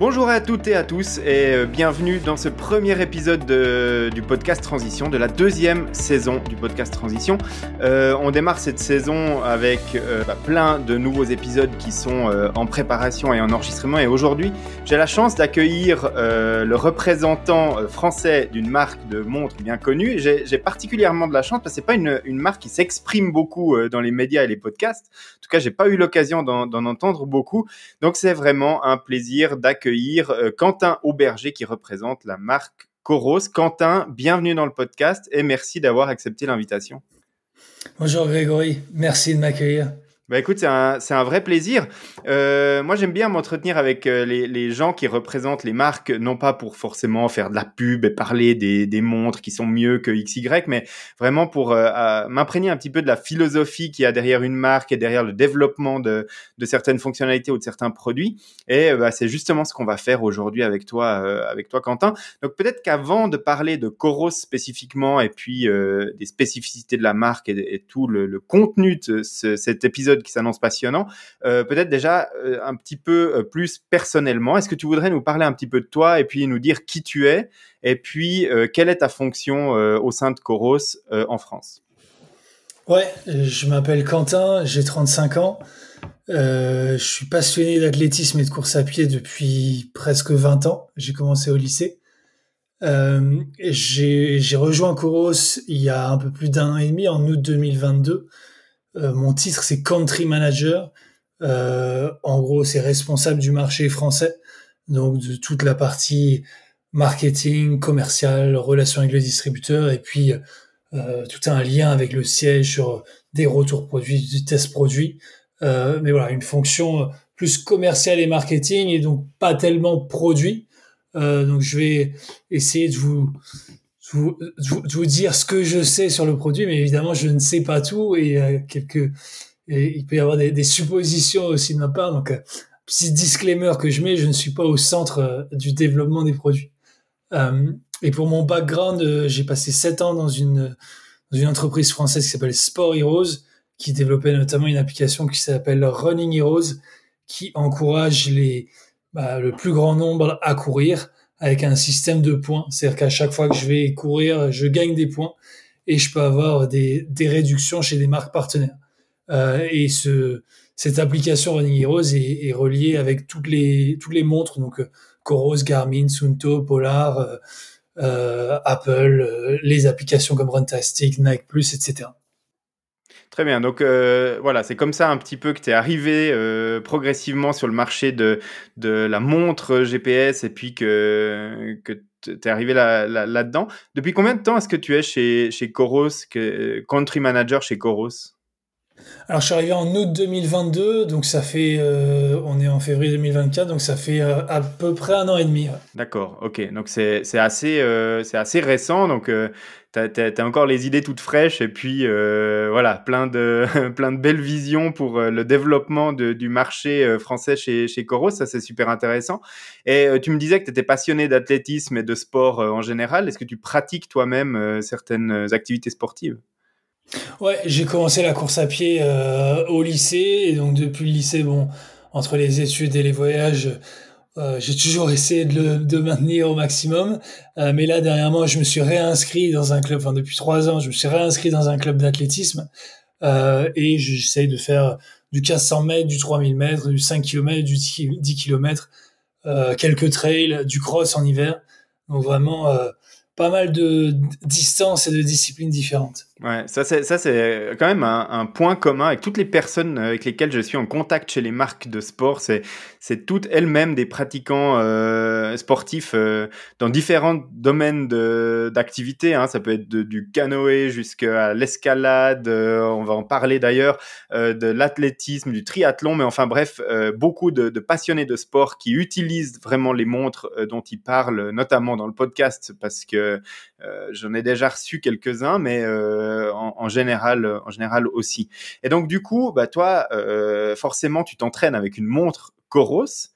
Bonjour à toutes et à tous et euh, bienvenue dans ce premier épisode du podcast Transition, de la deuxième saison du podcast Transition. Euh, on démarre cette saison avec euh, bah, plein de nouveaux épisodes qui sont en préparation et en enregistrement et aujourd'hui j'ai la chance d'accueillir le représentant français d'une marque de montres bien connue. J'ai particulièrement de la chance parce que c'est pas une, marque qui s'exprime beaucoup dans les médias et les podcasts. Cas, j'ai pas eu l'occasion d'en entendre beaucoup. Donc c'est vraiment un plaisir d'accueillir euh, Quentin Auberger qui représente la marque Coros. Quentin, bienvenue dans le podcast et merci d'avoir accepté l'invitation. Bonjour Grégory, merci de m'accueillir. Bah écoute, c'est un, un, vrai plaisir. Euh, moi, j'aime bien m'entretenir avec euh, les, les, gens qui représentent les marques, non pas pour forcément faire de la pub et parler des, des montres qui sont mieux que XY, mais vraiment pour euh, m'imprégner un petit peu de la philosophie qu'il y a derrière une marque et derrière le développement de, de certaines fonctionnalités ou de certains produits. Et bah, c'est justement ce qu'on va faire aujourd'hui avec toi, avec toi, Quentin. Donc peut-être qu'avant de parler de Coros spécifiquement et puis des spécificités de la marque et, tout le, contenu de ce, cet épisode qui s'annonce passionnant. Euh, peut-être déjà euh, un petit peu euh, plus personnellement, est-ce que tu voudrais nous parler un petit peu de toi et puis nous dire qui tu es et puis quelle est ta fonction au sein de Coros en France? Ouais, je m'appelle Quentin, j'ai 35 ans. je suis passionné d'athlétisme et de course à pied depuis presque 20 ans. J'ai commencé au lycée. j'ai rejoint Coros il y a un peu plus d'un an et demi, en août 2022. Euh, mon titre, c'est Country Manager. Euh, en gros, c'est responsable du marché français, donc de toute la partie marketing, commercial, relation avec le distributeur, et puis euh, tout un lien avec le siège sur des retours produits, du test produit. Euh, mais voilà, une fonction plus commerciale et marketing, et donc pas tellement produit. Euh, donc je vais essayer de vous vous, vous, dire ce que je sais sur le produit, mais évidemment, je ne sais pas tout et euh, quelques, il peut y avoir des, des, suppositions aussi de ma part. Donc, euh, petit disclaimer que je mets, je ne suis pas au centre euh, du développement des produits. Euh, et pour mon background, j'ai passé sept ans dans une, dans une entreprise française qui s'appelle Sport Heroes, qui développait notamment une application qui s'appelle Running Heroes, qui encourage les, bah, le plus grand nombre à courir avec un système de points. C'est-à-dire qu'à chaque fois que je vais courir, je gagne des points et je peux avoir des, des réductions chez des marques partenaires. Euh, et ce, cette application Running Heroes est, est, reliée avec toutes les, toutes les montres, donc euh, Coros, Garmin, Sunto, Polar, euh, euh Apple, les applications comme Runtastic, Nike etc. Très bien. Donc euh, voilà, c'est comme ça un petit peu que tu es arrivé euh, progressivement sur le marché de, de la montre GPS et puis que, que tu es arrivé là-dedans. Là, là Depuis combien de temps est-ce que tu es chez, chez Coros, que, country manager chez Coros? Alors, je suis arrivé en août 2022, donc ça fait, euh, on est en février 2024, donc ça fait euh, à peu près un an et demi. D'accord, ok. Donc c'est assez, euh, assez récent, donc tu as, encore les idées toutes fraîches et puis voilà, plein de, plein de belles visions pour le développement du marché français chez, chez Coros, ça c'est super intéressant. Et tu me disais que tu étais passionné d'athlétisme et de sport en général. Est-ce que tu pratiques toi-même certaines activités sportives? Ouais, j'ai commencé la course à pied euh, au lycée et donc depuis le lycée, bon, entre les études et les voyages, euh, j'ai toujours essayé de le de maintenir au maximum. Euh, mais là, dernièrement, je me suis réinscrit dans un club. Enfin, depuis trois ans, je me suis réinscrit dans un club d'athlétisme et j'essaye de faire du 1500 mètres, du 3000 mètres, du 5 km, du 10 km, quelques trails, du cross en hiver. Donc vraiment pas mal de distances et de disciplines différentes. Ouais, ça c'est ça c'est quand même un, un, point commun avec toutes les personnes avec lesquelles je suis en contact chez les marques de sport. C'est c'est toutes elles-mêmes des pratiquants euh, sportifs euh, dans différents domaines d'activité. Hein. Ça peut être de, du canoë jusqu'à l'escalade. Euh, on va en parler d'ailleurs euh, de l'athlétisme, du triathlon. Mais enfin bref, euh, beaucoup de, de, passionnés de sport qui utilisent vraiment les montres dont ils parlent, notamment dans le podcast, parce que j'en ai déjà reçu quelques uns, mais euh, en, général, euh, en général aussi. Et donc du coup, bah toi, euh, forcément, tu t'entraînes avec une montre Coros.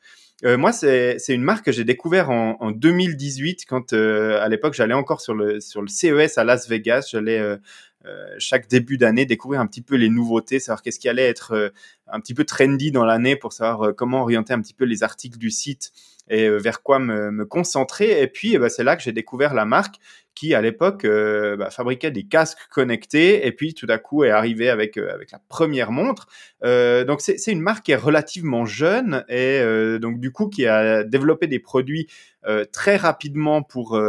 moi, c'est une marque que j'ai découvert en, en, 2018 quand à l'époque j'allais encore sur le sur le CES à Las Vegas. J'allais chaque début d'année découvrir un petit peu les nouveautés, savoir qu'est-ce qui allait être un petit peu trendy dans l'année pour savoir comment orienter un petit peu les articles du site et vers quoi me, concentrer. Et puis, bah, c'est là que j'ai découvert la marque qui à l'époque euh, bah, fabriquait des casques connectés et puis tout à coup est arrivé avec euh, avec la première montre. Euh, donc c'est une marque qui est relativement jeune et donc du coup qui a développé des produits très rapidement pour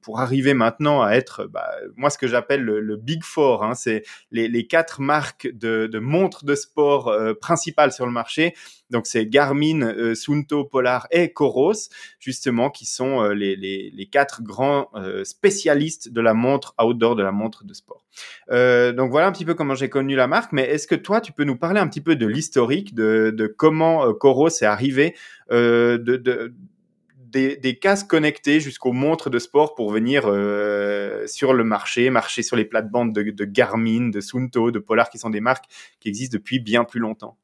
pour arriver maintenant à être bah, moi ce que j'appelle le, big four. Hein, c'est les, quatre marques de, de montres de sport principales sur le marché. Donc c'est Garmin, Sunto, Polar et Coros justement qui sont les, les, les quatre grands spécialistes spécialiste de la montre outdoor, de la montre de sport. Euh, donc voilà un petit peu comment j'ai connu la marque, mais est-ce que toi, tu peux nous parler un petit peu de l'historique, de, comment euh, Coros est arrivé, euh, de, des, casques connectés jusqu'aux montres de sport pour venir sur le marché, marcher sur les plates-bandes de, de, Garmin, de Sunto, de Polar, qui sont des marques qui existent depuis bien plus longtemps?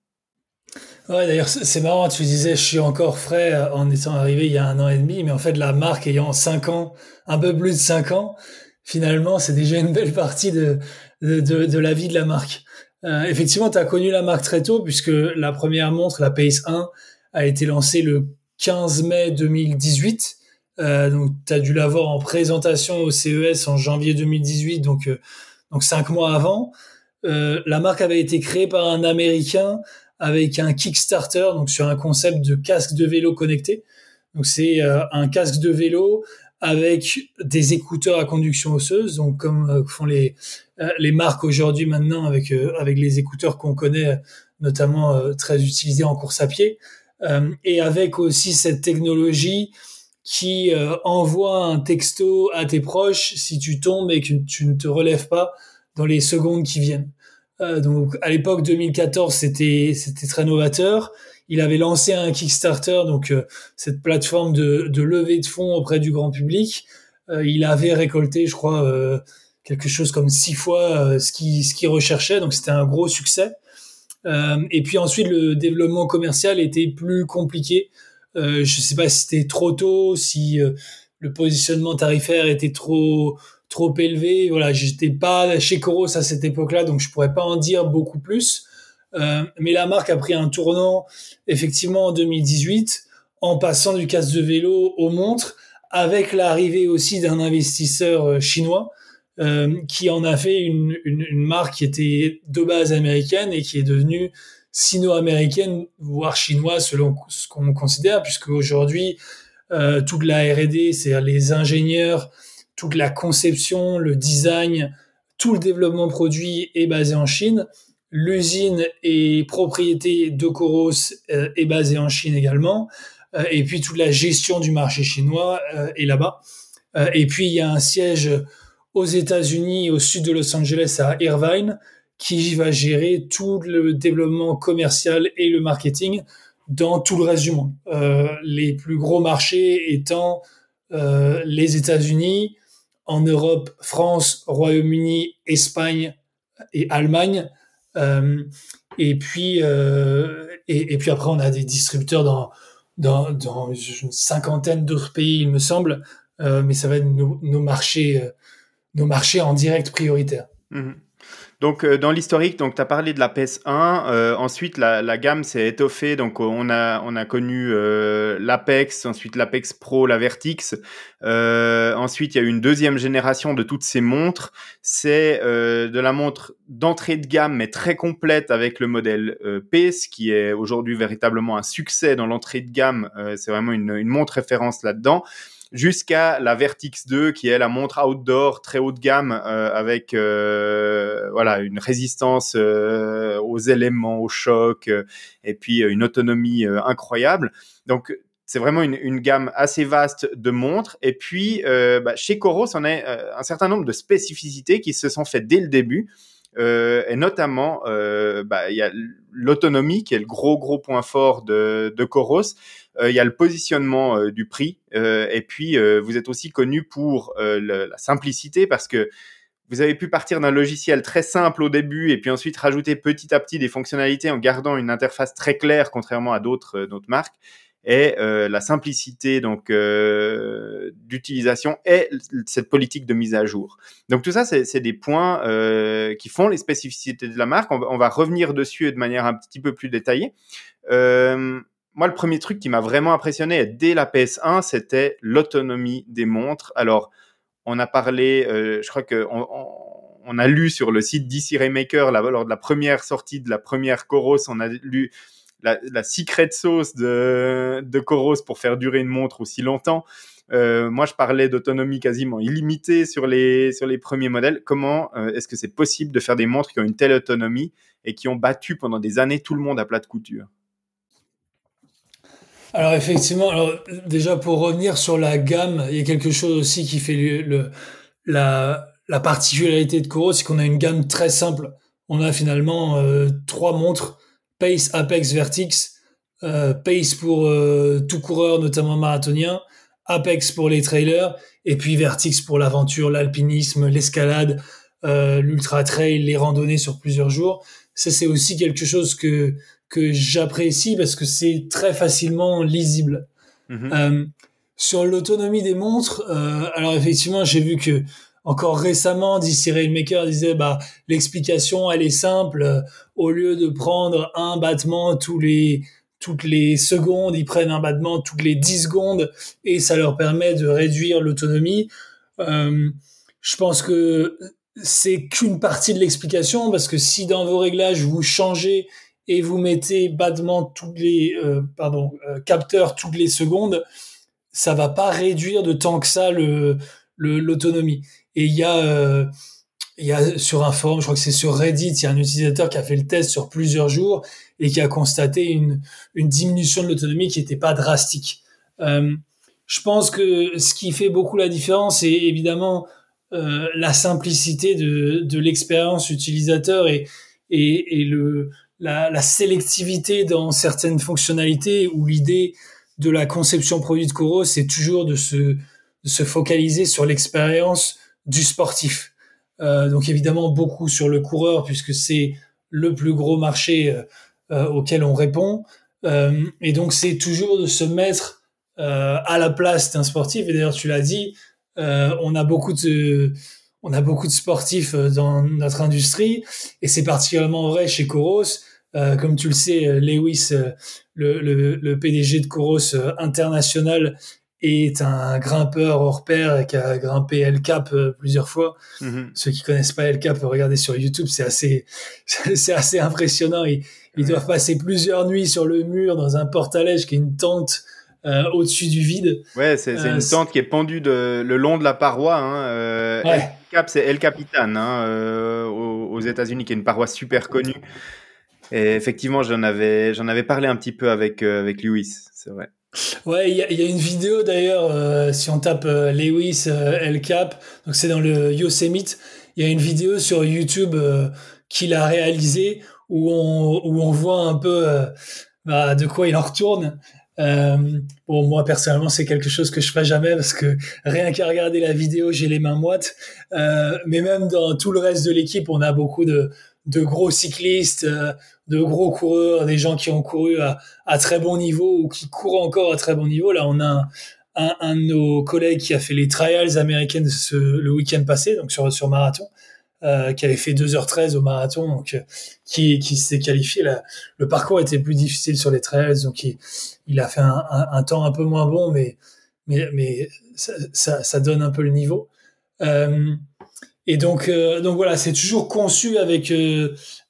Ouais, d'ailleurs, c'est marrant, tu disais, je suis encore frais euh, en étant arrivé il y a un an et demi, mais en fait, la marque ayant 5 ans, un peu plus de 5 ans, finalement, c'est déjà une belle partie de, de, de, la vie de la marque. Euh, effectivement, tu as connu la marque très tôt, puisque la première montre, la Pace 1, a été lancée le 15 mai 2018. Euh, donc, tu as dû l'avoir en présentation au CES en janvier 2018, donc, euh, donc 5 mois avant. Euh, la marque avait été créée par un Américain avec un Kickstarter, donc sur un concept de casque de vélo connecté. Donc c'est euh, un casque de vélo avec des écouteurs à conduction osseuse, donc comme euh, font les euh, les marques aujourd'hui maintenant avec avec les écouteurs qu'on connaît notamment très utilisés en course à pied, et avec aussi cette technologie qui envoie un texto à tes proches si tu tombes et que tu ne te relèves pas dans les secondes qui viennent. Euh, donc à l'époque 2014, c'était c'était très novateur. Il avait lancé un Kickstarter, donc euh, cette plateforme de, de levée de fonds auprès du grand public. Euh, il avait récolté, je crois, quelque chose comme six fois ce qu'il ce qu'il recherchait, donc c'était un gros succès. et puis ensuite, le développement commercial était plus compliqué. je sais pas si c'était trop tôt, si le positionnement tarifaire était trop trop élevé. Voilà, j'étais pas chez Coros à cette époque-là, donc je pourrais pas en dire beaucoup plus. Euh, mais la marque a pris un tournant effectivement en 2018 en passant du casque de vélo aux montres, avec l'arrivée aussi d'un investisseur euh, chinois euh, qui en a fait une, une, une, marque qui était de base américaine et qui est devenue sino-américaine, voire chinoise selon ce qu'on considère, puisque aujourd'hui euh, toute la R&D, c'est les ingénieurs toute la conception, le design, tout le développement produit est basé en Chine. L'usine et propriété de Coros euh, est basée en Chine également. Euh, et puis toute la gestion du marché chinois euh, est là-bas. et puis il y a un siège aux États-Unis, au sud de Los Angeles, à Irvine, qui va gérer tout le développement commercial et le marketing dans tout le reste du monde. les plus gros marchés étant les États-Unis, en Europe, France, Royaume-Uni, Espagne et Allemagne. Euh, et puis euh, et, puis après on a des distributeurs dans dans, dans une cinquantaine d'autres pays il me semble, euh, mais ça va être nos, marchés nos marchés en direct prioritaire. Mmh donc euh, dans l'historique, donc tu as parlé de la PS1, euh, ensuite la, gamme s'est étoffée, donc on a on a connu euh, l'Apex, ensuite l'Apex Pro, la Vertix. ensuite, il y a eu une deuxième génération de toutes ces montres. C'est de la montre d'entrée de gamme mais très complète avec le modèle PES qui est aujourd'hui véritablement un succès dans l'entrée de gamme. c'est vraiment une, une montre référence là-dedans jusqu'à la Vertix 2 qui est la montre outdoor très haut de gamme euh, avec euh, voilà une résistance euh, aux éléments, aux chocs et puis une autonomie incroyable. Donc c'est vraiment une, une, gamme assez vaste de montres. Et puis, bah, chez Coros, on a un certain nombre de spécificités qui se sont faites dès le début. Euh, et notamment, euh, bah, il y a l'autonomie qui est le gros gros point fort de, de Coros. Euh, il y a le positionnement du prix, et puis vous êtes aussi connu pour la simplicité parce que vous avez pu partir d'un logiciel très simple au début et puis ensuite rajouter petit à petit des fonctionnalités en gardant une interface très claire, contrairement à d'autres marques et euh, la simplicité donc euh, d'utilisation et cette politique de mise à jour. Donc tout ça, c'est des points euh, qui font les spécificités de la marque. On va, revenir dessus de manière un petit peu plus détaillée. Moi, le premier truc qui m'a vraiment impressionné dès la PS1, c'était l'autonomie des montres. Alors, on a parlé, je crois que on, a lu sur le site DC Raymaker, là, lors de la première sortie de la première Coros, on a lu la, secret sauce de, de Coros pour faire durer une montre aussi longtemps. Euh, moi, je parlais d'autonomie quasiment illimitée sur les, sur les premiers modèles. Comment euh, est-ce que c'est possible de faire des montres qui ont une telle autonomie et qui ont battu pendant des années tout le monde à plat de couture? Alors effectivement, alors déjà pour revenir sur la gamme, il y a quelque chose aussi qui fait la, la particularité de Koro, c'est qu'on a une gamme très simple. On a finalement euh, trois montres Pace, Apex, Vertix. Euh, Pace pour euh, tout coureur, notamment marathonien. Apex pour les trailers. Et puis Vertix pour l'aventure, l'alpinisme, l'escalade, l'ultra trail, les randonnées sur plusieurs jours. Ça, c'est aussi quelque chose que que j'apprécie parce que c'est très facilement lisible. Mhm. Euh, sur l'autonomie des montres, euh, alors effectivement, j'ai vu que encore récemment, DC Railmaker disait bah l'explication elle est simple. au lieu de prendre un battement tous les toutes les secondes, ils prennent un battement toutes les 10 secondes et ça leur permet de réduire l'autonomie. Euh, je pense que c'est qu'une partie de l'explication parce que si dans vos réglages vous changez et vous mettez battement tous les euh, pardon euh, capteurs toutes les secondes, ça va pas réduire de tant que ça le l'autonomie. Et il y a euh, il y a sur un forum, je crois que c'est sur Reddit, il y a un utilisateur qui a fait le test sur plusieurs jours et qui a constaté une, une diminution de l'autonomie qui n'était pas drastique. Euh, je pense que ce qui fait beaucoup la différence, c'est évidemment euh, la simplicité de, de l'expérience utilisateur et, et, et le, la, la, sélectivité dans certaines fonctionnalités ou l'idée de la conception produit de Coro, c'est toujours de se, de se focaliser sur l'expérience du sportif. Euh, donc évidemment beaucoup sur le coureur puisque c'est le plus gros marché euh, euh auquel on répond. Euh, et donc c'est toujours de se mettre euh, à la place d'un sportif. Et d'ailleurs tu l'as dit, on a beaucoup de on a beaucoup de sportifs euh, dans notre industrie et c'est particulièrement vrai chez Coros. Euh, comme tu le sais, euh, Lewis, le, le, le PDG de Coros international, est un grimpeur hors pair qui a grimpé El Cap plusieurs fois. Mm-hmm. Ceux qui connaissent pas El Cap, regardez sur YouTube, c'est assez, c'est assez impressionnant. Ils, ils doivent passer plusieurs nuits sur le mur dans un porte-à-lège qui est une tente euh, au-dessus du vide. Ouais, c'est une euh, tente qui est pendue de, le long de la paroi. Hein, euh, ouais. Cap, c'est El Capitan hein, aux, États-Unis, qui est une paroi super connue. Et effectivement, j'en avais, j'en avais parlé un petit peu avec, avec Lewis, c'est vrai. Ouais, il y, a une vidéo d'ailleurs, si on tape Lewis El Cap, donc c'est dans le Yosemite, il y a une vidéo sur YouTube qu'il a réalisée où on, où on voit un peu bah, de quoi il en retourne. Euh, bon, moi personnellement, c'est quelque chose que je ferai jamais parce que rien qu'à regarder la vidéo, j'ai les mains moites. Euh, mais même dans tout le reste de l'équipe, on a beaucoup de, de gros cyclistes, euh, de gros coureurs, des gens qui ont couru à, à, très bon niveau ou qui courent encore à très bon niveau. Là, on a un, un, de nos collègues qui a fait les trials américaines ce, le week-end passé, donc sur, sur marathon. Euh, qui avait fait 2h13 au marathon, donc euh, qui, qui s'est qualifié. Là, le parcours était plus difficile sur les trails, donc il, il a fait un, un, temps un peu moins bon, mais mais, mais ça, ça, ça donne un peu le niveau. Euh, et donc euh, donc voilà, c'est toujours conçu avec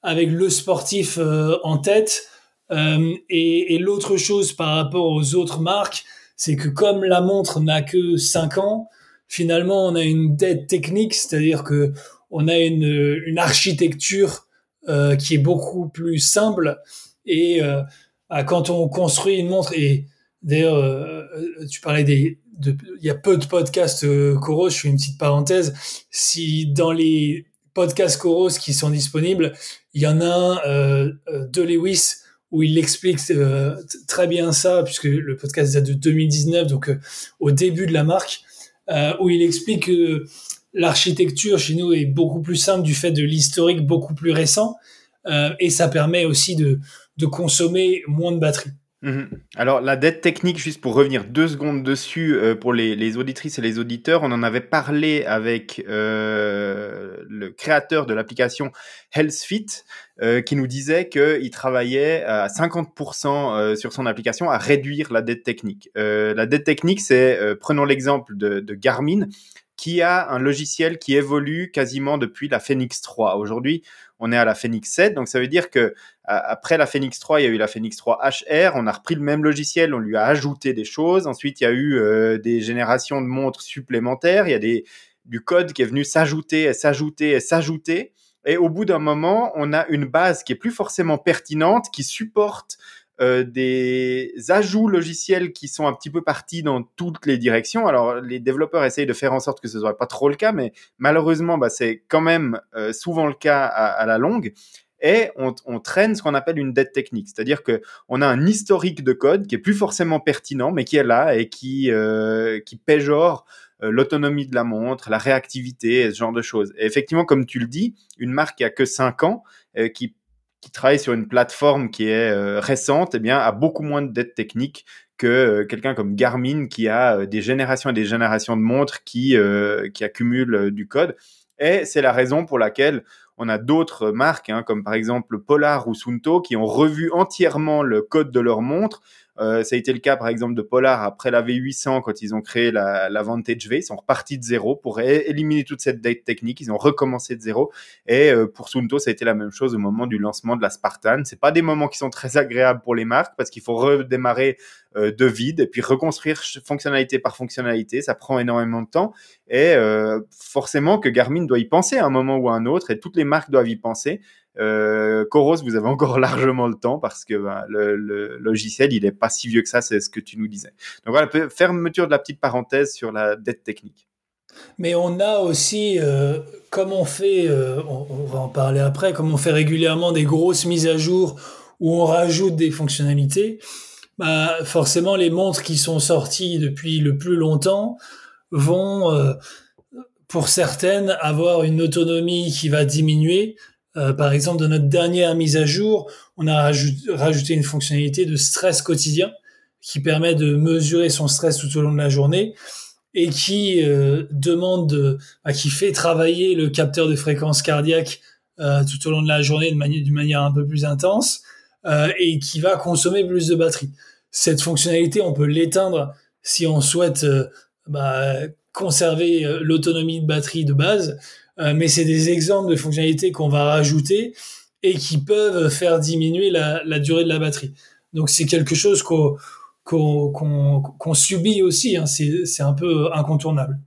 avec le sportif en tête. et, et l'autre chose par rapport aux autres marques, c'est que comme la montre n'a que 5 ans, finalement on a une dette technique, c'est-à-dire que on a une, une architecture euh, qui est beaucoup plus simple et euh, quand on construit une montre et d'ailleurs euh, tu parlais des il y a peu de podcasts Coros je fais une petite parenthèse si dans les podcasts Coros qui sont disponibles il y en a un de Lewis où il explique très bien ça puisque le podcast date de 2019 donc au début de la marque où il explique que l'architecture chez nous est beaucoup plus simple du fait de l'historique beaucoup plus récent euh, et ça permet aussi de consommer moins de batterie. Mhm. Alors la dette technique, juste pour revenir deux secondes dessus, euh, pour les, auditrices et les auditeurs, on en avait parlé avec euh, le créateur de l'application HealthFit, euh, qui nous disait qu'il travaillait à 50% sur son application à réduire la dette technique. la dette technique, c'est, prenons l'exemple de, de Garmin, qui a un logiciel qui évolue quasiment depuis la Phoenix 3. Aujourd'hui, on est à la Phoenix 7, donc ça veut dire que après la Phoenix 3, il y a eu la Phoenix 3 HR, on a repris le même logiciel, on lui a ajouté des choses. Ensuite, il y a eu euh, des générations de montres supplémentaires, il y a des, du code qui est venu s'ajouter s'ajouter s'ajouter. Et au bout d'un moment, on a une base qui est plus forcément pertinente, qui supporte euh, des ajouts logiciels qui sont un petit peu partis dans toutes les directions. Alors, les développeurs essayent de faire en sorte que ce soit pas trop le cas, mais malheureusement, bah, c'est quand même euh, souvent le cas à, la longue. Et on, traîne ce qu'on appelle une dette technique, c'est-à-dire que on a un historique de code qui est plus forcément pertinent, mais qui est là et qui euh, qui péjore euh, l'autonomie de la montre, la réactivité, ce genre de choses. Et effectivement, comme tu le dis, une marque qui a que 5 ans, qui qui travaille sur une plateforme qui est euh, récente, eh bien, a beaucoup moins de dettes techniques que euh, quelqu'un comme Garmin qui a euh, des générations et des générations de montres qui, qui accumulent du code. Et c'est la raison pour laquelle on a d'autres marques, hein, comme par exemple Polar ou Sunto, qui ont revu entièrement le code de leur montre euh, ça a été le cas, par exemple, de Polar après la V800, quand ils ont créé la, la Vantage V. Ils sont repartis de zéro pour éliminer toute cette date technique. Ils ont recommencé de zéro. Et euh, pour Sunto, ça a été la même chose au moment du lancement de la Spartan. C'est pas des moments qui sont très agréables pour les marques parce qu'il faut redémarrer euh, de vide et puis reconstruire fonctionnalité par fonctionnalité. Ça prend énormément de temps. Et forcément que Garmin doit y penser à un moment ou à un autre et toutes les marques doivent y penser. Euh, Coros, vous avez encore largement le temps parce que ben, le, logiciel, il est pas si vieux que ça, c'est ce que tu nous disais. Donc voilà, fermeture de la petite parenthèse sur la dette technique. Mais on a aussi, euh, comme on fait, euh, on, va en parler après, comme on fait régulièrement des grosses mises à jour où on rajoute des fonctionnalités, bah, forcément les montres qui sont sorties depuis le plus longtemps vont, euh, pour certaines, avoir une autonomie qui va diminuer euh, par exemple, dans notre dernière mise à jour, on a rajouté une fonctionnalité de stress quotidien qui permet de mesurer son stress tout au long de la journée et qui euh, demande, bah, qui fait travailler le capteur de fréquence cardiaque euh, tout au long de la journée d'une manière, un peu plus intense et qui va consommer plus de batterie. Cette fonctionnalité, on peut l'éteindre si on souhaite bah, conserver l'autonomie de batterie de base. Euh, mais c'est des exemples de fonctionnalités qu'on va rajouter et qui peuvent faire diminuer la, la durée de la batterie. Donc c'est quelque chose qu'on subit aussi, hein. c'est un peu incontournable.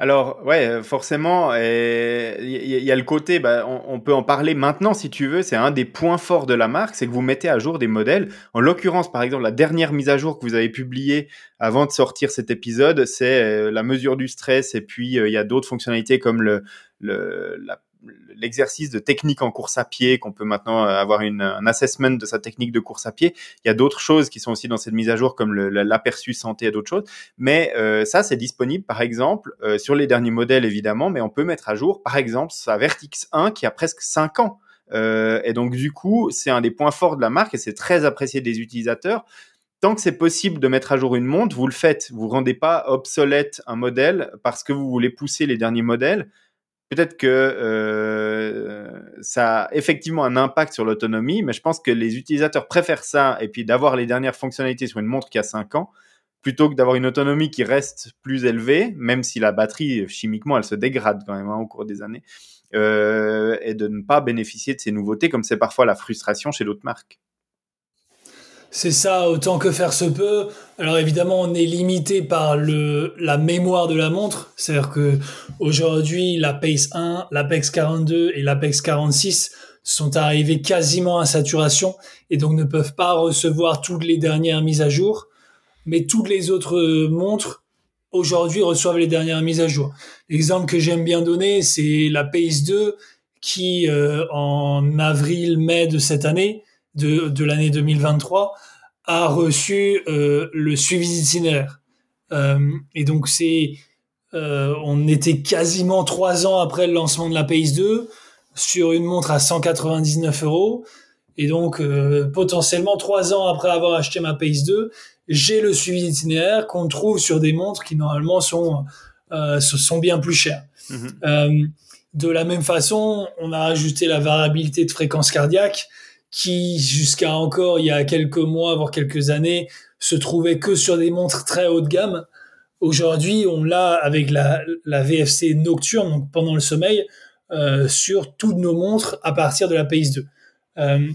Alors, ouais, forcément, il y, a le côté, bah, on, peut en parler maintenant si tu veux, c'est un des points forts de la marque, c'est que vous mettez à jour des modèles. En l'occurrence, par exemple, la dernière mise à jour que vous avez publiée avant de sortir cet épisode, c'est euh, la mesure du stress et puis euh, il y a d'autres fonctionnalités comme le, le, la l'exercice de technique en course à pied, qu'on peut maintenant euh, avoir une, un assessment de sa technique de course à pied. Il y a d'autres choses qui sont aussi dans cette mise à jour, comme l'aperçu santé et d'autres choses. Mais euh, ça, c'est disponible, par exemple, euh, sur les derniers modèles, évidemment, mais on peut mettre à jour, par exemple, sa Vertix 1 qui a presque 5 ans. et donc, du coup, c'est un des points forts de la marque et c'est très apprécié des utilisateurs tant que c'est possible de mettre à jour une montre, vous le faites. Vous rendez pas obsolète un modèle parce que vous voulez pousser les derniers modèles peut-être que euh, ça a effectivement un impact sur l'autonomie, mais je pense que les utilisateurs préfèrent ça et puis d'avoir les dernières fonctionnalités sur une montre qui a 5 ans plutôt que d'avoir une autonomie qui reste plus élevée, même si la batterie chimiquement elle se dégrade quand même hein, au cours des années, euh, et de ne pas bénéficier de ces nouveautés comme c'est parfois la frustration chez d'autres marques. C'est ça, autant que faire se peut. Alors évidemment, on est limité par le, la mémoire de la montre. C'est-à-dire que aujourd'hui, la Pace 1, l'Apex 42 et l'Apex 46 sont arrivés quasiment à saturation et donc ne peuvent pas recevoir toutes les dernières mises à jour. Mais toutes les autres montres aujourd'hui reçoivent les dernières mises à jour. L'exemple que j'aime bien donner, c'est la Pace 2 qui, euh, en avril-mai de cette année, de, de l'année 2023 a reçu euh, le suivi d'itinéraire. Euh, et donc c'est, euh, on était quasiment trois ans après le lancement de la Pace 2 sur une montre à 199 euros. Et donc, potentiellement, trois ans après avoir acheté ma Pace 2, j'ai le suivi d'itinéraire qu'on trouve sur des montres qui normalement sont, sont bien plus chères. Mhm. de la même façon, on a ajouté la variabilité de fréquence cardiaque qui, jusqu'à encore il y a quelques mois, voire quelques années, se trouvait que sur des montres très haut de gamme. Aujourd'hui, on l'a avec la, la, VFC nocturne, donc pendant le sommeil, euh, sur toutes nos montres à partir de la Pace 2. Euh,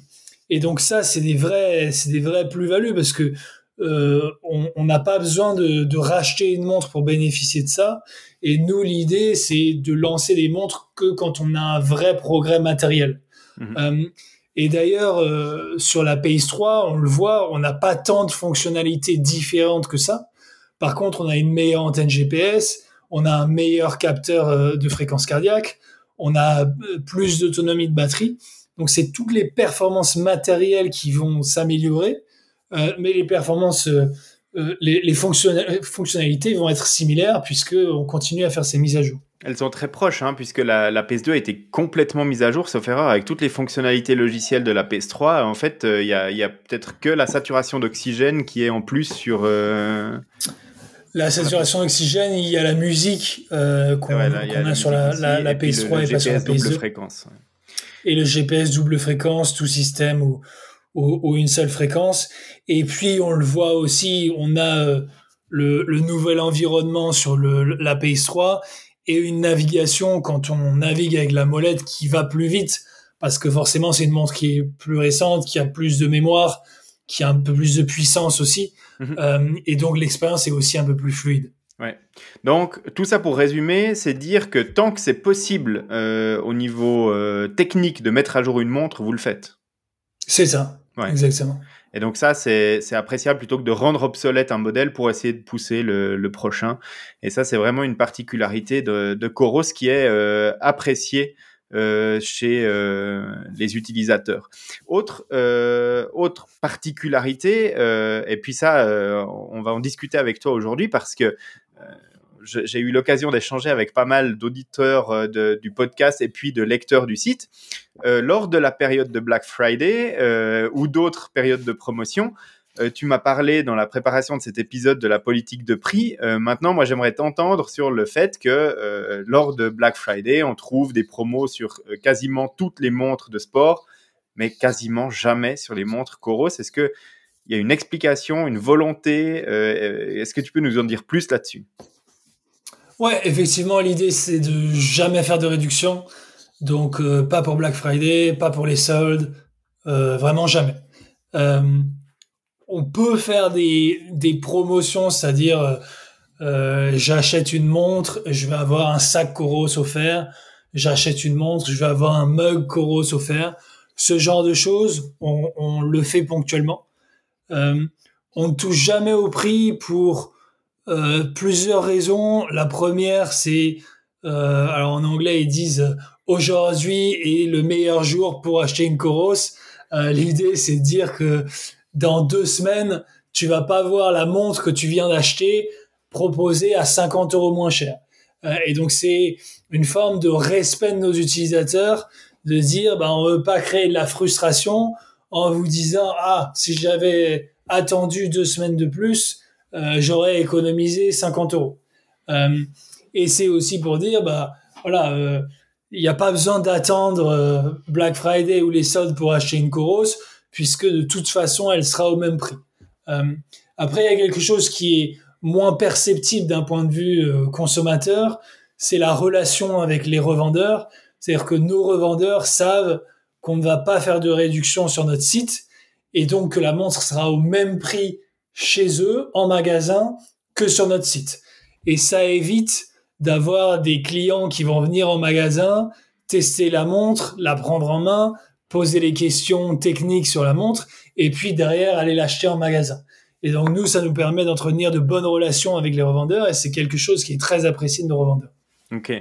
et donc ça, c'est des vrais, c'est des vrais plus-values parce que euh, on n'a pas besoin de, de, racheter une montre pour bénéficier de ça. Et nous, l'idée, c'est de lancer des montres que quand on a un vrai progrès matériel. Mhm. Euh, et d'ailleurs, euh, sur la Pace 3, on le voit, on n'a pas tant de fonctionnalités différentes que ça. Par contre, on a une meilleure antenne GPS, on a un meilleur capteur euh, de fréquence cardiaque, on a euh, plus d'autonomie de batterie. Donc, c'est toutes les performances matérielles qui vont s'améliorer, mais les performances, les, les fonctionnalités vont être similaires puisqu'on continue à faire ces mises à jour. Elles sont très proches, hein, puisque la, PS2 a été complètement mise à jour, sauf erreur, avec toutes les fonctionnalités logicielles de la PS3. En fait, euh, il y a, peut-être que la saturation d'oxygène qui est en plus sur... Euh, la saturation d'oxygène, il y a la musique euh, qu'on a, sur la, PS3 et, pas sur la PS2. fréquence. Et le GPS double fréquence, tout système ou, ou, une seule fréquence. Et puis, on le voit aussi, on a... Le, le, nouvel environnement sur le, la PS3 et une navigation quand on navigue avec la molette qui va plus vite parce que forcément c'est une montre qui est plus récente, qui a plus de mémoire, qui a un peu plus de puissance aussi, mhm. euh, et donc l'expérience est aussi un peu plus fluide. Ouais. Donc tout ça pour résumer, c'est dire que tant que c'est possible euh, au niveau euh, technique de mettre à jour une montre, vous le faites. C'est ça. Ouais. Exactement. Et donc ça, c'est appréciable plutôt que de rendre obsolète un modèle pour essayer de pousser le, le prochain. Et ça, c'est vraiment une particularité de, de Coros qui est euh, appréciée euh, chez euh, les utilisateurs. Autre, euh, autre particularité, euh, et puis ça, euh, on va en discuter avec toi aujourd'hui parce que j'ai eu l'occasion d'échanger avec pas mal d'auditeurs euh, du podcast et puis de lecteurs du site. Euh, lors de la période de Black Friday euh, ou d'autres périodes de promotion, tu m'as parlé dans la préparation de cet épisode de la politique de prix. maintenant, moi, j'aimerais t'entendre sur le fait que lors de Black Friday, on trouve des promos sur quasiment toutes les montres de sport, mais quasiment jamais sur les montres Coros. Est-ce que il y a une explication, une volonté Est-ce que tu peux nous en dire plus là-dessus? Ouais, effectivement, l'idée c'est de jamais faire de réduction. Donc euh, pas pour Black Friday, pas pour les soldes, euh, vraiment jamais. Euh, on peut faire des, des promotions, c'est-à-dire j'achète une montre, je vais avoir un sac Coros offert. J'achète une montre, je vais avoir un mug Coros offert. Ce genre de choses, on, on le fait ponctuellement. on ne touche jamais au prix pour euh, plusieurs raisons. La première, c'est, euh, alors en anglais, ils disent aujourd'hui est le meilleur jour pour acheter une Coros. Euh, L'idée, c'est de dire que dans deux semaines, tu vas pas voir la montre que tu viens d'acheter proposée à 50 euros moins cher. Euh, et donc, c'est une forme de respect de nos utilisateurs de dire, bah, on veut pas créer de la frustration en vous disant, ah, si j'avais attendu deux semaines de plus, euh, j'aurais économisé 50 euros. Euh, et c'est aussi pour dire, bah voilà, euh, il n'y a pas besoin d'attendre Black Friday ou les soldes pour acheter une Coros, puisque de toute façon, elle sera au même prix. après, il y a quelque chose qui est moins perceptible d'un point de vue consommateur, c'est la relation avec les revendeurs. C'est-à-dire que nos revendeurs savent qu'on ne va pas faire de réduction sur notre site et donc que la montre sera au même prix chez eux, en magasin, que sur notre site. Et ça évite d'avoir des clients qui vont venir en magasin, tester la montre, la prendre en main, poser les questions techniques sur la montre, et puis derrière aller l'acheter en magasin. Et donc nous, ça nous permet d'entretenir de bonnes relations avec les revendeurs, et c'est quelque chose qui est très apprécié de nos revendeurs. Ok.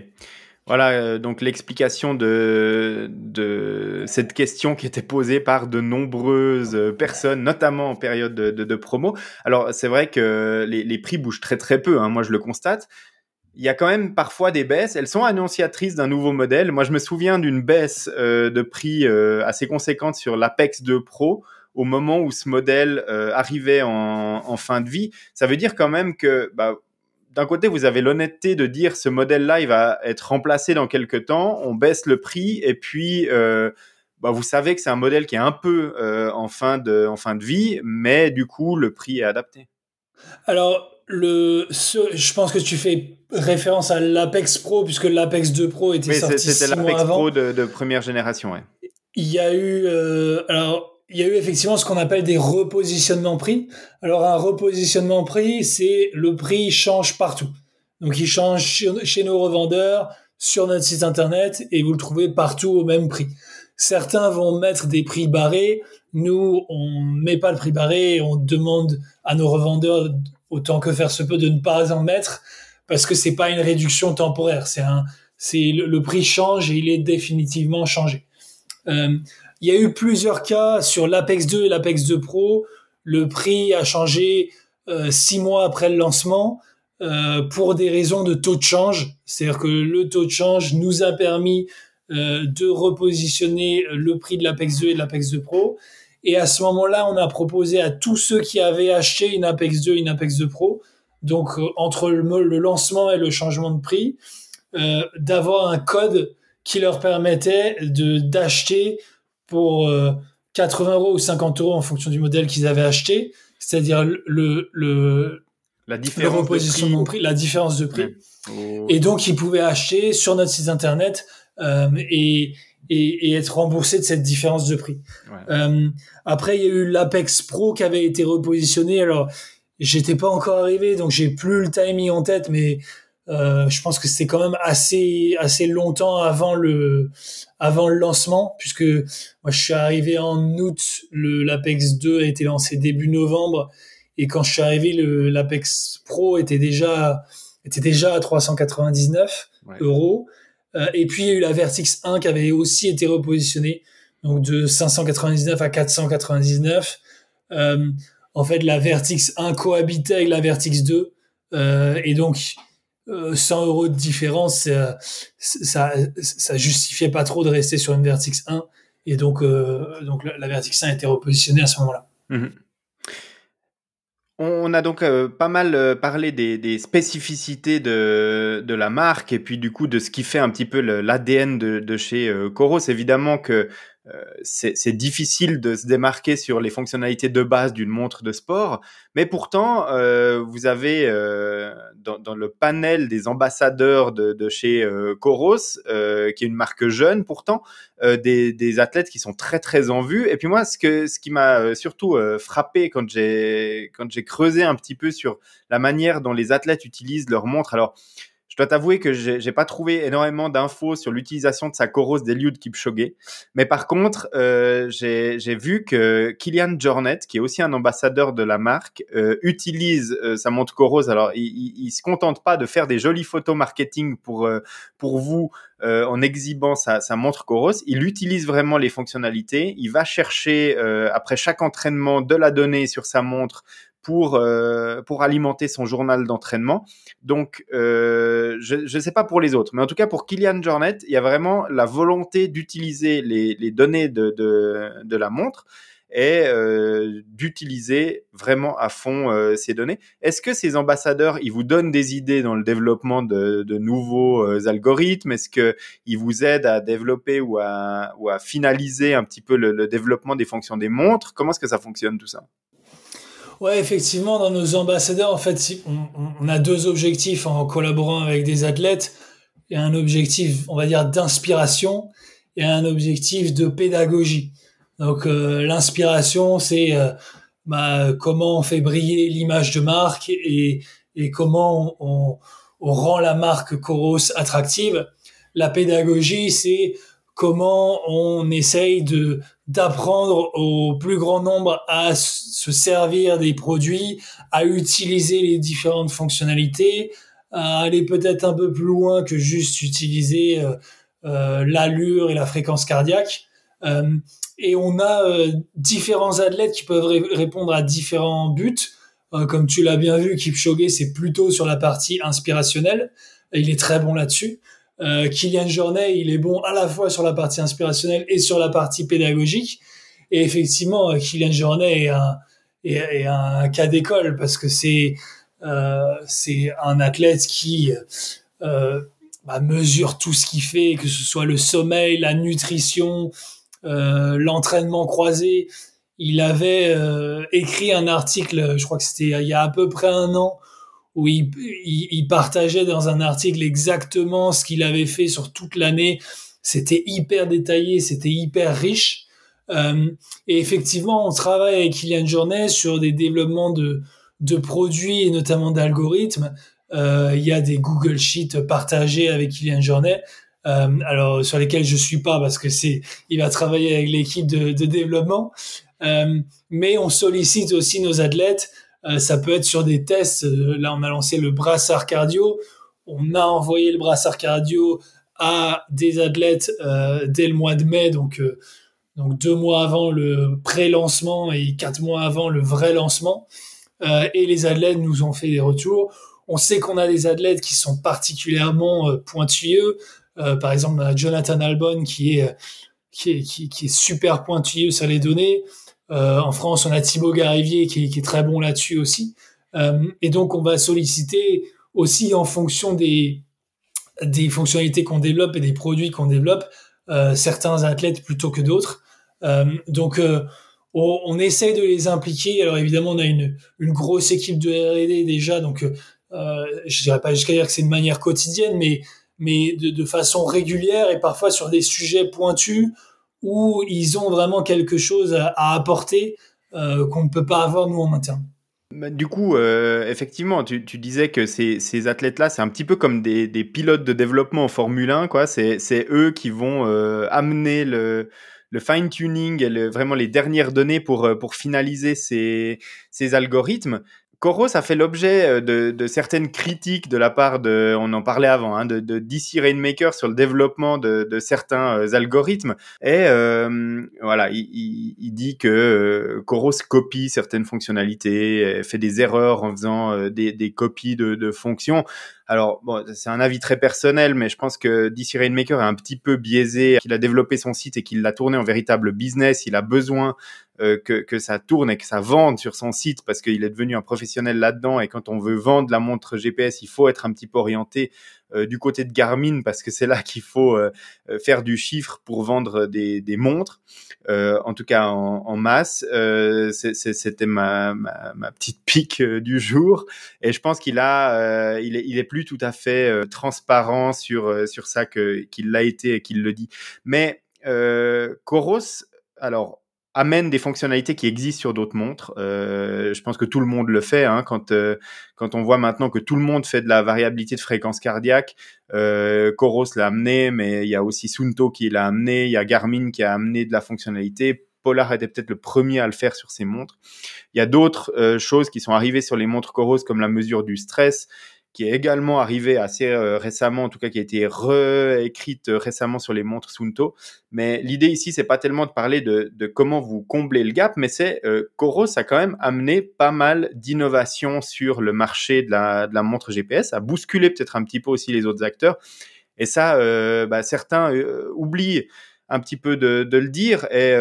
Voilà euh, donc l'explication de, de cette question qui était posée par de nombreuses personnes, notamment en période de, de, promo. Alors c'est vrai que les, les, prix bougent très très peu, hein, moi je le constate. il y a quand même parfois des baisses. Elles sont annonciatrices d'un nouveau modèle. Moi, je me souviens d'une baisse euh, de prix euh, assez conséquente sur l'Apex 2 Pro au moment où ce modèle euh, arrivait en, en, fin de vie. Ça veut dire quand même que, bah, d'un côté, vous avez l'honnêteté de dire ce modèle-là, il va être remplacé dans quelques temps. On baisse le prix et puis. Bah, vous savez que c'est un modèle qui est un peu en, fin de, en fin de vie, mais du coup, le prix est adapté. Alors, le, je pense que tu fais référence à l'Apex Pro, puisque l'Apex 2 Pro était sorti C'était l'Apex Pro de, première génération, ouais. Il y a eu, euh, alors, il y a eu effectivement ce qu'on appelle des repositionnements prix. Alors, un repositionnement prix, c'est le prix change partout. Donc, il change chez nos revendeurs, sur notre site internet, et vous le trouvez partout au même prix. Certains vont mettre des prix barrés. Nous, on met pas le prix barré. On demande à nos revendeurs autant que faire se peut de ne pas en mettre parce que c'est pas une réduction temporaire. C'est le, prix change et il est définitivement changé. Euh, il y a eu plusieurs cas sur l'Apex 2 et l'Apex 2 Pro. Le prix a changé euh, six mois après le lancement euh, pour des raisons de taux de change. C'est-à-dire que le taux de change nous a permis euh, de repositionner le prix de l'Apex 2 et de l'Apex 2 Pro. Et à ce moment-là, on a proposé à tous ceux qui avaient acheté une Apex 2 et une Apex 2 Pro, donc entre le, lancement et le changement de prix, d'avoir un code qui leur permettait de d'acheter pour 80 euh, euros ou 50 euros en fonction du modèle qu'ils avaient acheté, c'est-à-dire le, le, la différence de prix. la différence de prix. Et donc, ils pouvaient acheter sur notre site internet et et, et, être remboursé de cette différence de prix. Euh, après, il y a eu l'Apex Pro qui avait été repositionné. Alors, j'étais pas encore arrivé, donc j'ai plus le timing en tête, mais euh, je pense que c'était quand même assez assez longtemps avant le avant le lancement, puisque moi je suis arrivé en août, le l'Apex 2 a été lancé début novembre, et quand je suis arrivé, le l'Apex Pro était déjà était déjà à 399 euros. Euh, et puis il y a eu la Vertix 1 qui avait aussi été repositionnée, donc de 599 à 499. Euh, en fait, la Vertix 1 cohabitait avec la Vertix 2, euh, et donc 100 euros de différence, ça, ça justifiait pas trop de rester sur une Vertix 1, et donc donc la, Vertix 1 a été repositionnée à ce moment-là. Mmh on a donc euh, pas mal euh, parlé des, spécificités de, la marque et puis du coup de ce qui fait un petit peu l'ADN de, chez euh, Coros. Évidemment que euh, c'est difficile de se démarquer sur les fonctionnalités de base d'une montre de sport, mais pourtant, euh, vous avez euh, dans, dans, le panel des ambassadeurs de, de chez Coros, euh, qui est une marque jeune pourtant, des, des, athlètes qui sont très très en vue. Et puis moi, ce, que, ce qui m'a surtout frappé quand j'ai quand j'ai creusé un petit peu sur la manière dont les athlètes utilisent leur montre, alors je dois t'avouer que j'ai pas trouvé énormément d'infos sur l'utilisation de sa Coros d'Eliud Kipchoge. Mais par contre, euh, j'ai vu que Kylian Jornet, qui est aussi un ambassadeur de la marque, euh, utilise euh, sa montre Coros. Alors, il, il, se contente pas de faire des jolies photos marketing pour, euh, pour vous euh, en exhibant sa, sa, montre Coros. Il utilise vraiment les fonctionnalités. Il va chercher, après chaque entraînement, de la donnée sur sa montre pour, euh, pour alimenter son journal d'entraînement. Donc, euh, je ne sais pas pour les autres, mais en tout cas pour Kylian Jornet, il y a vraiment la volonté d'utiliser les, les, données de, de, de, la montre et euh, d'utiliser vraiment à fond euh, ces données. Est-ce que ces ambassadeurs, ils vous donnent des idées dans le développement de, de nouveaux algorithmes? Est-ce qu'ils vous aident à développer ou à, ou à finaliser un petit peu le développement des fonctions des montres? Comment est-ce que ça fonctionne tout ça? Ouais, effectivement, dans nos ambassadeurs, en fait, on, a deux objectifs en collaborant avec des athlètes. Il y a un objectif, on va dire, d'inspiration et un objectif de pédagogie. Donc, euh, l'inspiration, c'est euh, bah, comment on fait briller l'image de marque et, comment on, on, rend la marque Coros attractive. La pédagogie, c'est comment on essaye de d'apprendre au plus grand nombre à se servir des produits, à utiliser les différentes fonctionnalités, à aller peut-être un peu plus loin que juste utiliser euh, euh l'allure et la fréquence cardiaque. Euh, et on a différents athlètes qui peuvent répondre à différents buts. Comme tu l'as bien vu, Kipchoge, c'est plutôt sur la partie inspirationnelle. il est très bon là-dessus. Euh, Kylian Jornet, il est bon à la fois sur la partie inspirationnelle et sur la partie pédagogique. Et effectivement, euh, Kylian Jornet est un, est, un cas d'école parce que c'est euh, un athlète qui euh, bah, mesure tout ce qu'il fait, que ce soit le sommeil, la nutrition, euh, l'entraînement croisé. Il avait euh, écrit un article, je crois que c'était il y a à peu près un an, où il, partageait dans un article exactement ce qu'il avait fait sur toute l'année. C'était hyper détaillé, c'était hyper riche. Euh, et effectivement, on travaille avec Kylian Jornet sur des développements de, produits et notamment d'algorithmes. Euh, il y a des Google Sheets partagés avec Kylian Jornet. Euh, alors sur lesquels je suis pas parce que c'est il va travailler avec l'équipe de, développement mais on sollicite aussi nos athlètes ça peut être sur des tests. Euh, là, on a lancé le brassard cardio. On a envoyé le brassard cardio à des athlètes euh, dès le mois de mai, donc, donc deux mois avant le pré-lancement et quatre mois avant le vrai lancement. et les athlètes nous ont fait des retours. On sait qu'on a des athlètes qui sont particulièrement pointilleux. par exemple, on a Jonathan Albon qui est, qui est, qui est super pointilleux sur les données. Euh, en France, on a Thibaut Garivier qui, est très bon là-dessus aussi. Euh, et donc, on va solliciter aussi en fonction des, fonctionnalités qu'on développe et des produits qu'on développe, euh, certains athlètes plutôt que d'autres. donc, on, on, essaye de les impliquer. Alors, évidemment, on a une, grosse équipe de R&D déjà, donc je dirais pas jusqu'à dire que c'est de manière quotidienne, mais, de, façon régulière et parfois sur des sujets pointus où ils ont vraiment quelque chose à, apporter euh, qu'on ne peut pas avoir nous en interne. Bah, du coup, euh, effectivement, tu, disais que ces, athlètes-là, c'est un petit peu comme des, pilotes de développement en Formule 1, quoi. C'est, eux qui vont euh, amener le, fine-tuning et vraiment les dernières données pour, finaliser ces algorithmes. Coros a fait l'objet euh, de, certaines critiques de la part de, on en parlait avant, hein, de, de, DC Rainmaker sur le développement de, certains euh, algorithmes. Et euh, voilà, il, dit que Coros copie certaines fonctionnalités, fait des erreurs en faisant des, des, copies de, fonctions. Alors, bon, c'est un avis très personnel, mais je pense que DC Rainmaker est un petit peu biaisé. qu'il a développé son site et qu'il l'a tourné en véritable business. Il a besoin euh, que, que, ça tourne et que ça vende sur son site parce qu'il est devenu un professionnel là-dedans. Et quand on veut vendre la montre GPS, il faut être un petit peu orienté euh, du côté de Garmin parce que c'est là qu'il faut euh, faire du chiffre pour vendre des, montres, en tout cas en, masse. C'était ma, petite pique du jour. Et je pense qu'il a, il, est, il est plus tout à fait transparent sur, sur ça qu'il l'a été et qu'il le dit. Mais Coros, alors amène des fonctionnalités qui existent sur d'autres montres. Euh, je pense que tout le monde le fait. Hein, quand, euh, quand on voit maintenant que tout le monde fait de la variabilité de fréquence cardiaque, euh, Coros l'a amené, mais il y a aussi Sunto qui l'a amené, il y a Garmin qui a amené de la fonctionnalité. Polar était peut-être le premier à le faire sur ses montres. Il y a d'autres euh, choses qui sont arrivées sur les montres Coros, comme la mesure du stress qui est également arrivée assez euh, récemment, en tout cas qui a été réécrite euh, récemment sur les montres Sunto. Mais l'idée ici, c'est pas tellement de parler de, comment vous comblez le gap, mais c'est euh, Coros a quand même amené pas mal d'innovations sur le marché de la, montre GPS, a bousculé peut-être un petit peu aussi les autres acteurs. Et ça, euh, bah, certains oublient un petit peu de le dire. Et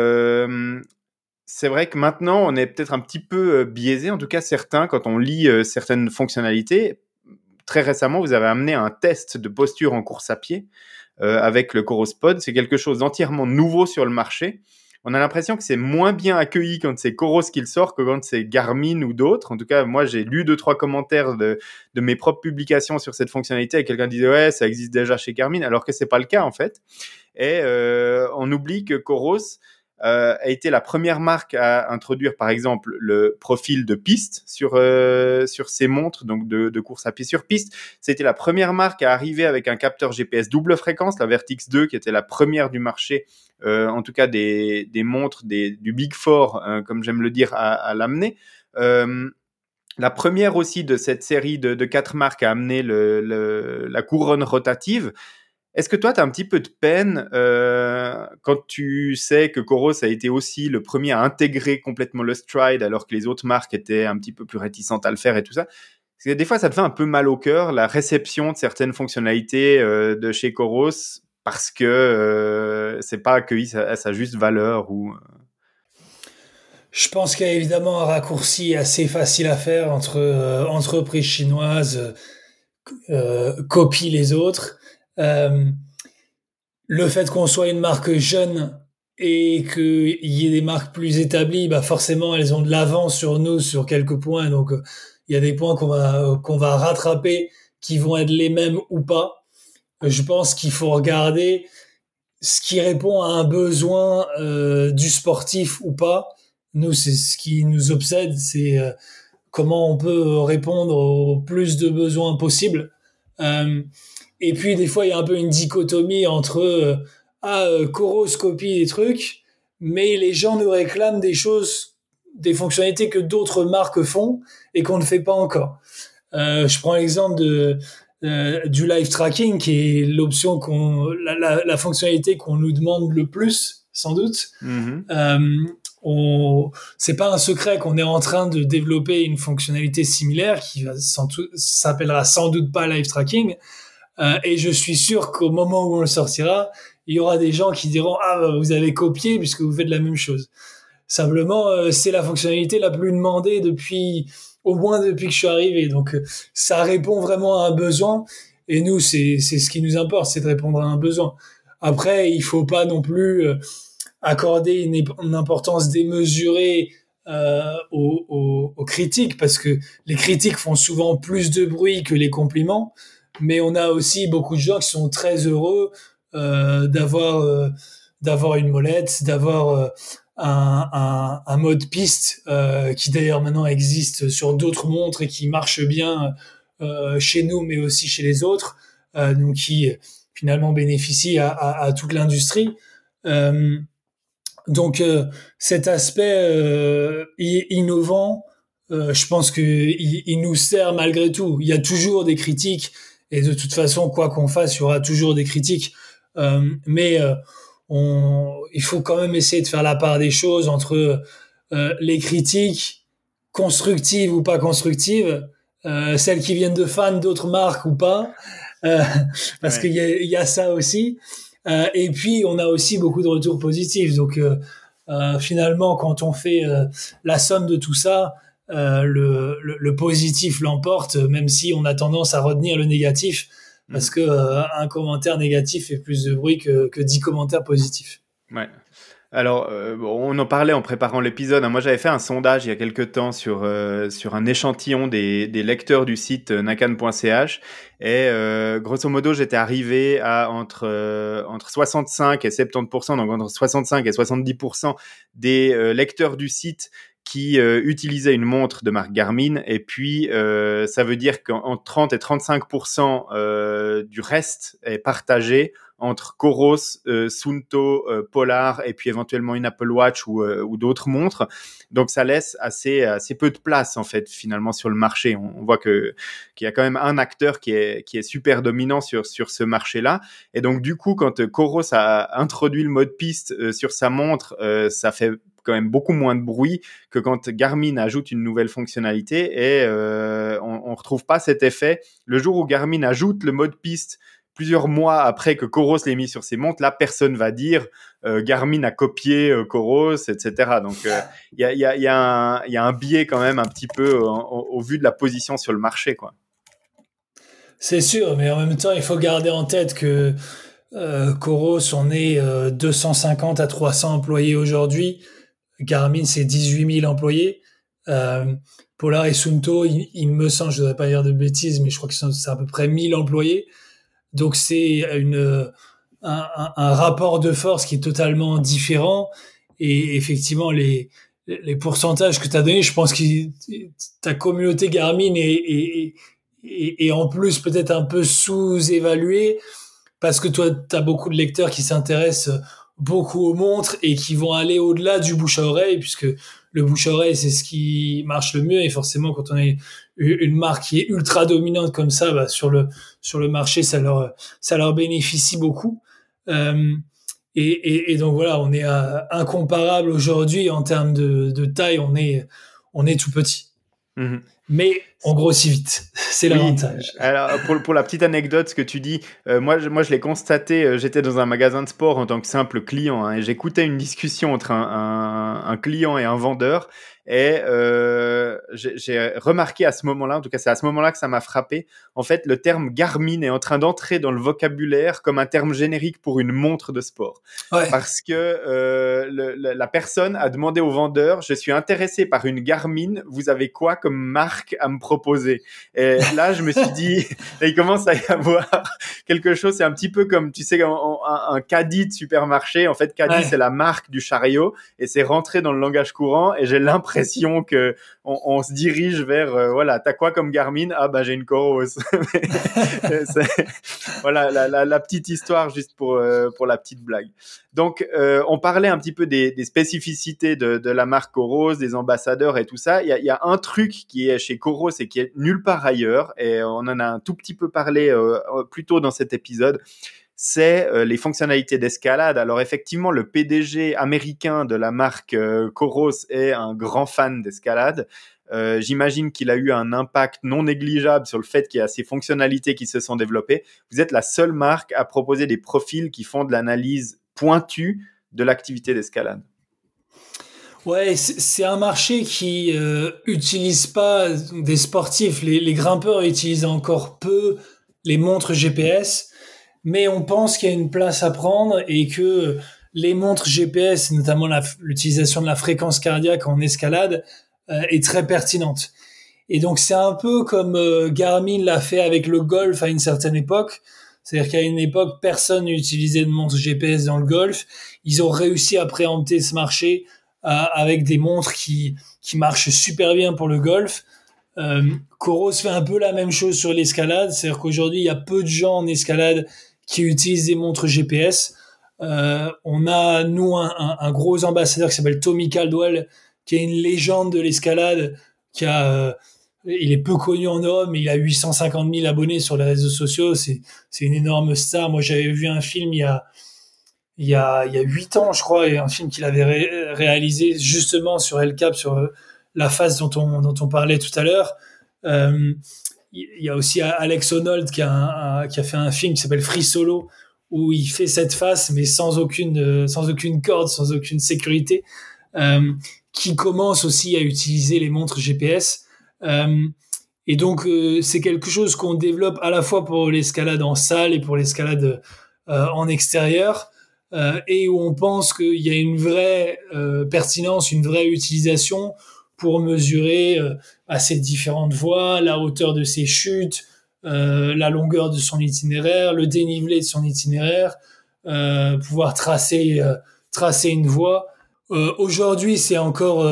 c'est vrai que maintenant, on est peut-être un petit peu biaisé, en tout cas certains, quand on lit certaines fonctionnalités, très récemment, vous avez amené un test de posture en course à pied euh, avec le Corospod. C'est quelque chose d'entièrement nouveau sur le marché. On a l'impression que c'est moins bien accueilli quand c'est Coros qui le sort que quand c'est Garmin ou d'autres. En tout cas, moi, j'ai lu deux, trois commentaires de, de mes propres publications sur cette fonctionnalité et quelqu'un disait, ouais, ça existe déjà chez Garmin, alors que c'est pas le cas, en fait. Et euh, on oublie que Coros, euh, a été la première marque à introduire, par exemple, le profil de piste sur euh, sur ses montres, donc de, de, course à pied sur piste. C'était la première marque à arriver avec un capteur GPS double fréquence, la Vertix 2, qui était la première du marché, euh, en tout cas des, des montres des, du Big Four, euh, comme j'aime le dire, à, à l'amener. La première aussi de cette série de, quatre marques a amené le, le, la couronne rotative. Est-ce que toi, tu as un petit peu de peine euh, quand tu sais que Coros a été aussi le premier à intégrer complètement le stride alors que les autres marques étaient un petit peu plus réticentes à le faire et tout ça? Des fois, ça te fait un peu mal au cœur, la réception de certaines fonctionnalités de chez Coros, parce que c'est pas accueilli à sa juste valeur ou. Je pense qu'il y a évidemment un raccourci assez facile à faire entre euh, entreprises chinoises euh, copient les autres. Euh, le fait qu'on soit une marque jeune et qu'il y ait des marques plus établies, bah forcément elles ont de l'avance sur nous sur quelques points. Donc il y a des points qu'on va va rattraper qui vont être les mêmes ou pas. Je pense qu'il faut regarder ce qui répond à un besoin du sportif ou pas nous, c'est ce qui nous obsède, c'est euh, comment on peut répondre au plus de besoins possibles. Euh, et puis, des fois, il y a un peu une dichotomie entre euh, ah, Coros copie des trucs, mais les gens nous réclament des choses, des fonctionnalités que d'autres marques font et qu'on ne fait pas encore. je prends l'exemple de du live tracking, qui est l'option qu'on, la, fonctionnalité qu'on nous demande le plus, sans doute. Mm-hmm on, c'est pas un secret qu'on est en train de développer une fonctionnalité similaire qui s'appellera sans doute pas live tracking. Euh, et je suis sûr qu'au moment où on le sortira, il y aura des gens qui diront ah bah, vous avez copié puisque vous faites la même chose. Simplement, euh, c'est la fonctionnalité la plus demandée depuis au moins depuis que je suis arrivé. Donc euh, ça répond vraiment à un besoin. Et nous, c'est ce qui nous importe, c'est de répondre à un besoin. Après, il faut pas non plus accorder une, importance démesurée aux, critiques parce que les critiques font souvent plus de bruit que les compliments, mais on a aussi beaucoup de gens qui sont très heureux euh, d'avoir euh, d'avoir une molette, d'avoir euh, un, mode piste qui d'ailleurs maintenant existe sur d'autres montres et qui marche bien chez nous, mais aussi chez les autres, donc qui finalement bénéficie à, toute l'industrie. Donc cet aspect innovant, je pense que il, nous sert malgré tout. Il y a toujours des critiques et de toute façon, quoi qu'on fasse, il y aura toujours des critiques. mais on, il faut quand même essayer de faire la part des choses entre les critiques constructives ou pas constructives, celles qui viennent de fans d'autres marques ou pas, parce qu'il y a, y a ça aussi. Euh, et puis, on a aussi beaucoup de retours positifs. Donc, euh, euh, finalement, quand on fait la somme de tout ça, le, le, positif l'emporte, même si on a tendance à retenir le négatif, parce mmh. que un commentaire négatif fait plus de bruit que, que 10 commentaires positifs. Ouais. Alors, euh, on en parlait en préparant l'épisode. Hein. Moi, j'avais fait un sondage il y a quelques temps sur, euh, sur un échantillon des, des, lecteurs du site euh, nakan.ch. Et grosso modo, j'étais arrivé à entre, entre 65 et 70%, donc entre 65 et 70% des lecteurs du site qui utilisaient une montre de marque Garmin. Et puis, ça veut dire qu'en 30 et 35% du reste est partagé entre Coros, euh, Sunto, euh, Polar et puis éventuellement une Apple Watch ou, euh, ou d'autres montres. Donc ça laisse assez assez peu de place en fait finalement sur le marché. On, voit que qu'il y a quand même un acteur qui est qui est super dominant sur sur ce marché-là. Et donc du coup quand Coros a introduit le mode piste sur sa montre, ça fait quand même beaucoup moins de bruit que quand Garmin ajoute une nouvelle fonctionnalité et on, on retrouve pas cet effet. Le jour où Garmin ajoute le mode piste plusieurs mois après que Coros l'ait mis sur ses montres, là, personne va dire euh, Garmin a copié euh, Coros, etc. Donc, il euh, y, a, un biais quand même un petit peu au, vu de la position sur le marché. quoi. C'est sûr, mais en même temps, il faut garder en tête que Coros, on est 250 à 300 employés aujourd'hui. Garmin, c'est 18 000 employés. Polar et Sunto, il, me semble, je ne voudrais pas dire de bêtises, mais je crois que c'est à peu près 1000 employés. Donc c'est un, rapport de force qui est totalement différent. Et effectivement, les, pourcentages que tu as donnés, je pense que ta communauté Garmin est, en plus peut-être un peu sous-évaluée parce que toi, tu as beaucoup de lecteurs qui s'intéressent beaucoup aux montres et qui vont aller au-delà du bouche à oreille puisque le bouche à oreille c'est ce qui marche le mieux. Et forcément quand on est une marque qui est ultra dominante comme ça bah, sur le sur le marché ça leur ça leur bénéficie beaucoup. Euh, et, et, et, donc voilà on est incomparable aujourd'hui en termes de, de taille. On est on est tout petit. Mmh mais on grossit vite. C'est l'avantage. Alors, pour, pour, la petite anecdote, ce que tu dis, euh, moi, je, moi, je l'ai constaté, euh, j'étais dans un magasin de sport en tant que simple client hein, et j'écoutais une discussion entre un, un, un, client et un vendeur et euh, j'ai remarqué à ce moment-là, en tout cas c'est à ce moment-là que ça m'a frappé, en fait le terme Garmin est en train d'entrer dans le vocabulaire comme un terme générique pour une montre de sport. Ouais. Parce que le, la personne a demandé au vendeur, je suis intéressé par une Garmin, vous avez quoi comme marque à me proposer Et là je me suis dit, il commence à y avoir quelque chose, c'est un petit peu comme, tu sais, un, un, caddie de supermarché, en fait caddie c'est la marque du chariot. Et c'est rentré dans le langage courant. Et j'ai l'impression que on, se dirige vers euh, voilà t'as quoi comme Garmin? Ah bah j'ai une Coros. Voilà la, la, petite histoire juste pour euh, pour la petite blague. Donc euh, on parlait un petit peu des, des spécificités de, de, la marque Coros des ambassadeurs et tout ça. Il y a, y a, un truc qui est chez Coros qui est nulle part ailleurs et on en a un tout petit peu parlé plus tôt dans cet épisode c'est euh, les fonctionnalités d'escalade. Alors effectivement, le PDG américain de la marque euh, Coros est un grand fan d'escalade. Euh, J'imagine qu'il a eu un impact non négligeable sur le fait qu'il y a ces fonctionnalités qui se sont développées. Vous êtes la seule marque à proposer des profils qui font de l'analyse pointue de l'activité d'escalade. Ouais, c'est un marché qui euh, utilise pas des sportifs. Les, les grimpeurs utilisent encore peu les montres GPS mais on pense qu'il y a une place à prendre et que les montres GPS, notamment l'utilisation de la fréquence cardiaque en escalade, euh, est très pertinente. Et donc c'est un peu comme euh, Garmin l'a fait avec le golf à une certaine époque. C'est-à-dire qu'à une époque, personne n'utilisait de montres GPS dans le golf. Ils ont réussi à préempter ce marché avec des montres qui, qui marchent super bien pour le golf. Euh, Coros fait un peu la même chose sur l'escalade. C'est-à-dire qu'aujourd'hui, il y a peu de gens en escalade qui utilisent des montres GPS. Euh, on a, nous, un, un, gros ambassadeur qui s'appelle Tommy Caldwell, qui est une légende de l'escalade, qui a, euh, il est peu connu en Europe, mais il a 850 000 abonnés sur les réseaux sociaux. C'est une énorme star. Moi, j'avais vu un film il y a, il y a, 8 ans, je crois, et un film qu'il avait réalisé justement sur El Cap, sur la phase dont on, parlait tout à l'heure. Euh, il y a aussi Alex Honnold qui a, fait un film qui s'appelle Free Solo où il fait cette face mais sans aucune euh, sans aucune corde, sans aucune sécurité, euh, qui commence aussi à utiliser les montres GPS. Euh, et donc euh, c'est quelque chose qu'on développe à la fois pour l'escalade en salle et pour l'escalade euh, en extérieur. Et où on pense qu'il y a une vraie pertinence, une vraie utilisation pour mesurer euh, à ces différentes voies la hauteur de ses chutes, euh, la longueur de son itinéraire, le dénivelé de son itinéraire, euh, pouvoir tracer tracer une voie. Aujourd'hui, c'est encore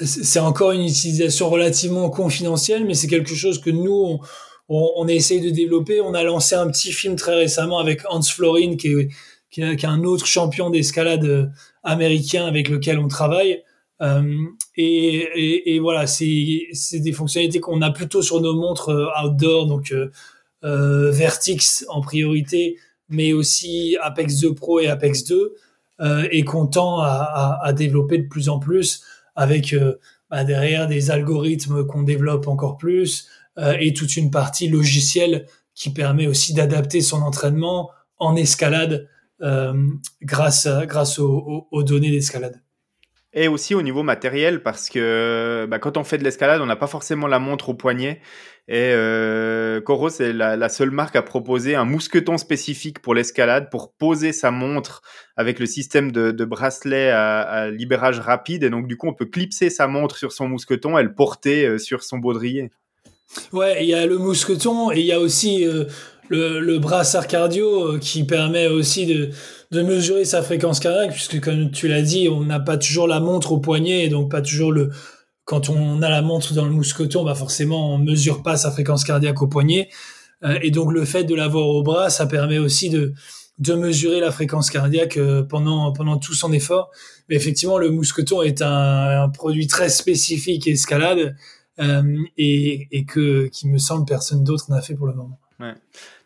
c'est encore une utilisation relativement confidentielle, mais c'est quelque chose que nous on, on, on, essaye de développer. On a lancé un petit film très récemment avec Hans Florin, qui est, qui est, un autre champion d'escalade américain avec lequel on travaille, euh, et, voilà, c'est des fonctionnalités qu'on a plutôt sur nos montres euh, outdoor, donc euh, euh, Vertix en priorité, mais aussi Apex 2 Pro et Apex 2, euh, et qu'on tend à, développer de plus en plus avec bah, derrière des algorithmes qu'on développe encore plus et toute une partie logicielle qui permet aussi d'adapter son entraînement en escalade grâce, grâce aux, aux données d'escalade et aussi au niveau matériel parce que bah, quand on fait de l'escalade, on n'a pas forcément la montre au poignet. Et euh, Coros est la, la, seule marque à proposer un mousqueton spécifique pour l'escalade pour poser sa montre avec le système de, de bracelet à, à, libérage rapide. Et donc du coup, on peut clipser sa montre sur son mousqueton et le porter euh, sur son baudrier. Ouais, il y a le mousqueton et il y a aussi euh, le, le brassard cardio euh, qui permet aussi de, de mesurer sa fréquence cardiaque, puisque comme tu l'as dit, on n'a pas toujours la montre au poignet, et donc pas toujours le... Quand on a la montre dans le mousqueton, bah forcément, on mesure pas sa fréquence cardiaque au poignet. Euh, et donc le fait de l'avoir au bras, ça permet aussi de, de mesurer la fréquence cardiaque euh, pendant, pendant tout son effort. Mais effectivement, le mousqueton est un, un produit très spécifique escalade euh, et, et que qui me semble personne d'autre n'a fait pour le moment.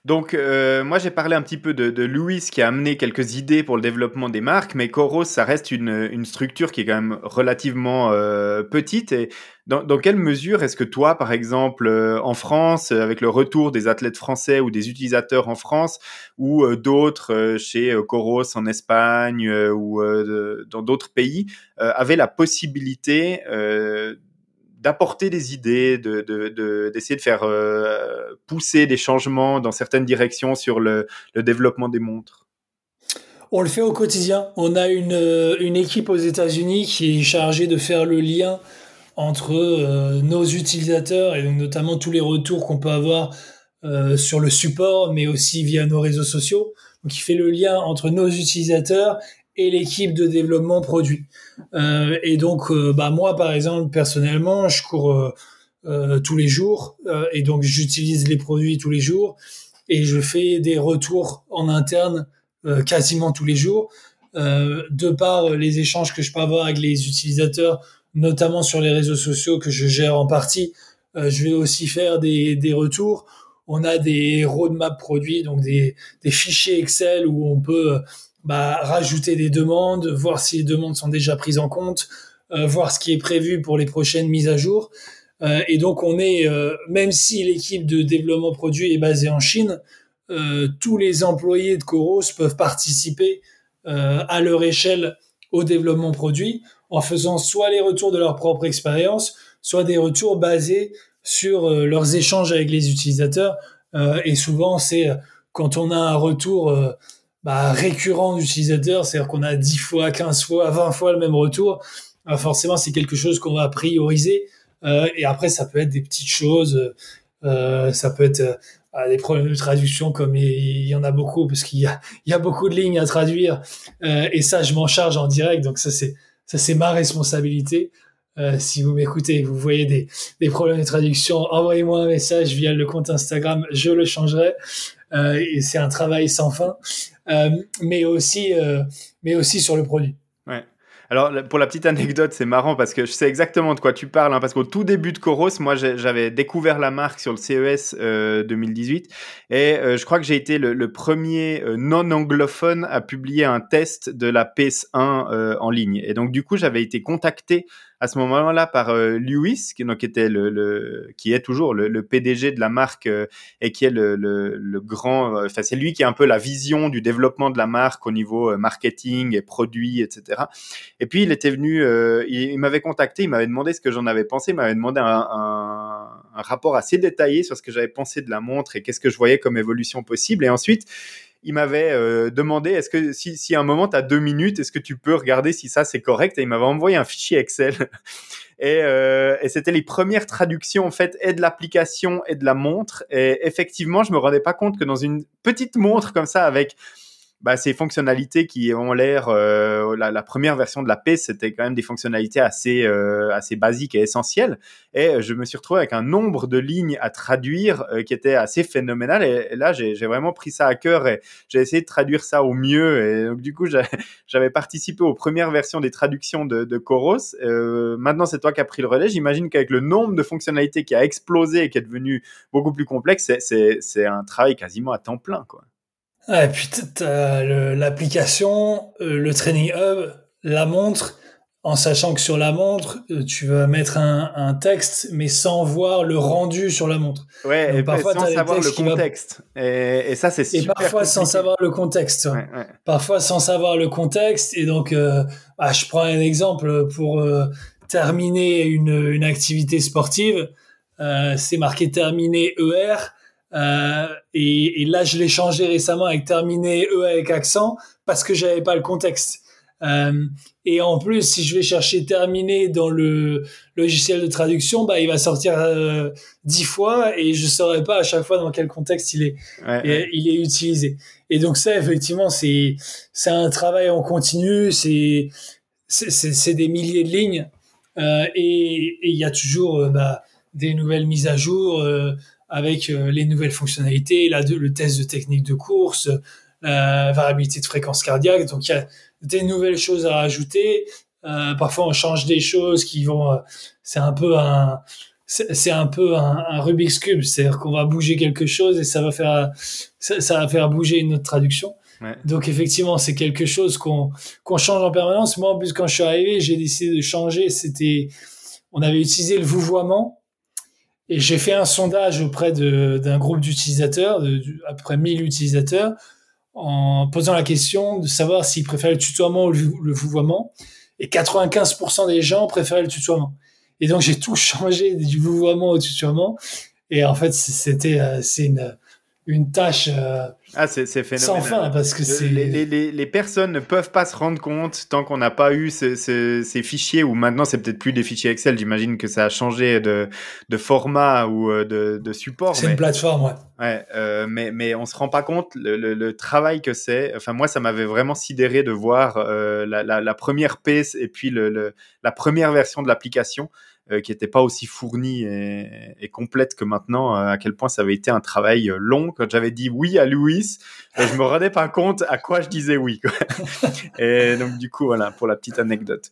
Donc, euh, moi, j'ai parlé un petit peu de, Louis qui a amené quelques idées pour le développement des marques, mais Coros, ça reste une, structure qui est quand même relativement euh, petite. Et dans, quelle mesure est-ce que toi, par exemple, euh, en France, avec le retour des athlètes français ou des utilisateurs en France, ou d'autres chez Coros en Espagne ou dans d'autres pays, avaient la possibilité d'apporter des idées, d'essayer de, de, de, faire euh, pousser des changements dans certaines directions sur le, développement des montres On le fait au quotidien. On a une, euh, une équipe aux États-Unis qui est chargée de faire le lien entre euh, nos utilisateurs et notamment tous les retours qu'on peut avoir sur le support, mais aussi via nos réseaux sociaux. Donc, il fait le lien entre nos utilisateurs l'équipe de développement produit. Euh, et donc, euh, bah moi, par exemple, personnellement, je cours euh, tous les jours et donc j'utilise les produits tous les jours et je fais des retours en interne quasiment tous les jours. de par les échanges que je peux avoir avec les utilisateurs, notamment sur les réseaux sociaux que je gère en partie, je vais aussi faire des, des retours on a des roadmaps produits, donc des, des, fichiers Excel où on peut bah, rajouter des demandes, voir si les demandes sont déjà prises en compte, euh, voir ce qui est prévu pour les prochaines mises à jour. Euh, et donc on est, euh, même si l'équipe de développement produit est basée en Chine, tous les employés de Coros peuvent participer à leur échelle au développement produit en faisant soit les retours de leur propre expérience, soit des retours basés sur leurs échanges avec les utilisateurs. et souvent, c'est quand on a un retour bah, récurrent d'utilisateurs, c'est-à-dire qu'on a 10 fois, 15 fois, 20 fois le même retour, euh, forcément c'est quelque chose qu'on va prioriser. Euh, et après, ça peut être des petites choses, euh, ça peut être euh, des problèmes de traduction comme il, y en a beaucoup parce qu'il y a, y a beaucoup de lignes à traduire. Euh, et ça je m'en charge en direct donc ça c'est ça c'est ma responsabilité. Euh, si vous m'écoutez vous voyez des, des problèmes de traduction envoyez-moi un message via le compte Instagram je le changerai. euh, et c'est un travail sans fin euh, mais aussi, euh, mais aussi sur le produit. Ouais. Alors, pour la petite anecdote, c'est marrant parce que je sais exactement de quoi tu parles. Hein, parce qu'au tout début de Coros, moi, j'avais découvert la marque sur le CES euh, 2018. Et euh, je crois que j'ai été le, premier euh, non-anglophone à publier un test de la PS1 en ligne. Et donc, du coup, j'avais été contacté à ce moment-là par euh, Lewis, qui, donc, était le, le, qui est toujours le, le, PDG de la marque euh, et qui est le, le grand, euh, enfin c'est lui qui a un peu la vision du développement de la marque au niveau marketing et produits, etc. Et puis il était venu, il, il m'avait contacté, il m'avait demandé ce que j'en avais pensé, il m'avait demandé un, un rapport assez détaillé sur ce que j'avais pensé de la montre et qu'est-ce que je voyais comme évolution possible. Et ensuite il m'avait euh, demandé est-ce que si, si à un moment tu as deux minutes, est-ce que tu peux regarder si ça c'est correct? Et il m'avait envoyé un fichier Excel. et, euh, et c'était les premières traductions en fait et de l'application et de la montre. Et effectivement, je me rendais pas compte que dans une petite montre comme ça avec bah, ces fonctionnalités qui ont l'air, euh, la, première version de la paix, c'était quand même des fonctionnalités assez, euh, assez basiques et essentielles. Et je me suis retrouvé avec un nombre de lignes à traduire euh, qui était assez phénoménal. Et, là, j'ai vraiment pris ça à cœur et j'ai essayé de traduire ça au mieux. Et donc, du coup, j'avais participé aux premières versions des traductions de, de Coros. Euh, maintenant, c'est toi qui as pris le relais. J'imagine qu'avec le nombre de fonctionnalités qui a explosé et qui est devenu beaucoup plus complexe, c'est un travail quasiment à temps plein, quoi. Et puis l'application, euh, le training hub, la montre, en sachant que sur la montre, euh, tu vas mettre un, un texte, mais sans voir le rendu sur la montre. Ouais, et parfois sans savoir le contexte. Et, et, ça, c'est super. Et parfois sans savoir le contexte. Ouais, ouais. Parfois sans savoir le contexte. Et donc, euh, bah, je prends un exemple pour euh, terminer une, une activité sportive. Euh, c'est marqué terminer ER. Euh, et, et, là, je l'ai changé récemment avec terminé E avec accent parce que j'avais pas le contexte. Euh, et en plus, si je vais chercher terminé dans le logiciel de traduction, bah, il va sortir euh, dix fois et je saurais pas à chaque fois dans quel contexte il est, ouais, ouais. il est utilisé. Et donc ça, effectivement, c'est c'est un travail en continu, c'est c'est des milliers de lignes euh, et il y a toujours bah, des nouvelles mises à jour. Avec euh, les nouvelles fonctionnalités, là, le test de technique de course, la variabilité de fréquence cardiaque. Donc, il y a des nouvelles choses à rajouter. Euh, parfois, on change des choses qui vont. Euh, c'est un peu un. c'est un peu un, Rubik's cube, c'est-à-dire qu'on va bouger quelque chose et ça va faire ça, va faire bouger une autre traduction. Donc effectivement, c'est quelque chose qu'on qu'on change en permanence. Moi, en plus, quand je suis arrivé, j'ai décidé de changer. C'était, on avait utilisé le vouvoiement et j'ai fait un sondage auprès d'un groupe d'utilisateurs, de, à peu près 1000 utilisateurs, en posant la question de savoir s'ils préféraient le tutoiement ou le, vouvoiement. Et 95% des gens préféraient le tutoiement. Et donc j'ai tout changé du vouvoiement au tutoiement. Et en fait, c'était euh, c'est une une tâche euh, ah, c'est, sans fin parce que c'est les, les, les, personnes ne peuvent pas se rendre compte tant qu'on n'a pas eu ces, ces, fichiers ou maintenant c'est peut-être plus des fichiers Excel. J'imagine que ça a changé de, de format ou euh, de, de support c'est une plateforme ouais, ouais euh, mais mais on se rend pas compte le, le, travail que c'est. Enfin moi ça m'avait vraiment sidéré de voir la, la, la, première pièce et puis le, la première version de l'application qui n'était pas aussi fournie et, complète que maintenant, euh, à quel point ça avait été un travail euh, long. Quand j'avais dit oui à Louis, je me rendais pas compte à quoi je disais oui. et donc du coup, voilà, pour la petite anecdote.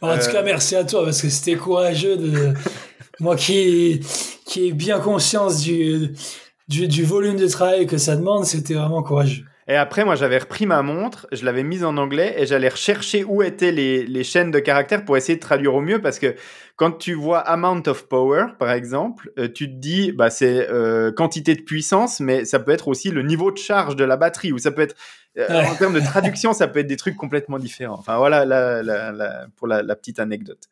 En tout cas, merci à toi, parce que c'était courageux de... Moi qui, qui ai bien conscience du, du, du volume de travail que ça demande, c'était vraiment courageux. Et après, moi, j'avais repris ma montre, je l'avais mise en anglais et j'allais rechercher où étaient les, les, chaînes de caractères pour essayer de traduire au mieux parce que quand tu vois amount of power, par exemple, euh, tu te dis, bah, c'est euh, quantité de puissance, mais ça peut être aussi le niveau de charge de la batterie ou ça peut être, euh, en termes de traduction, ça peut être des trucs complètement différents. Enfin, voilà la, la, la, pour la, petite anecdote.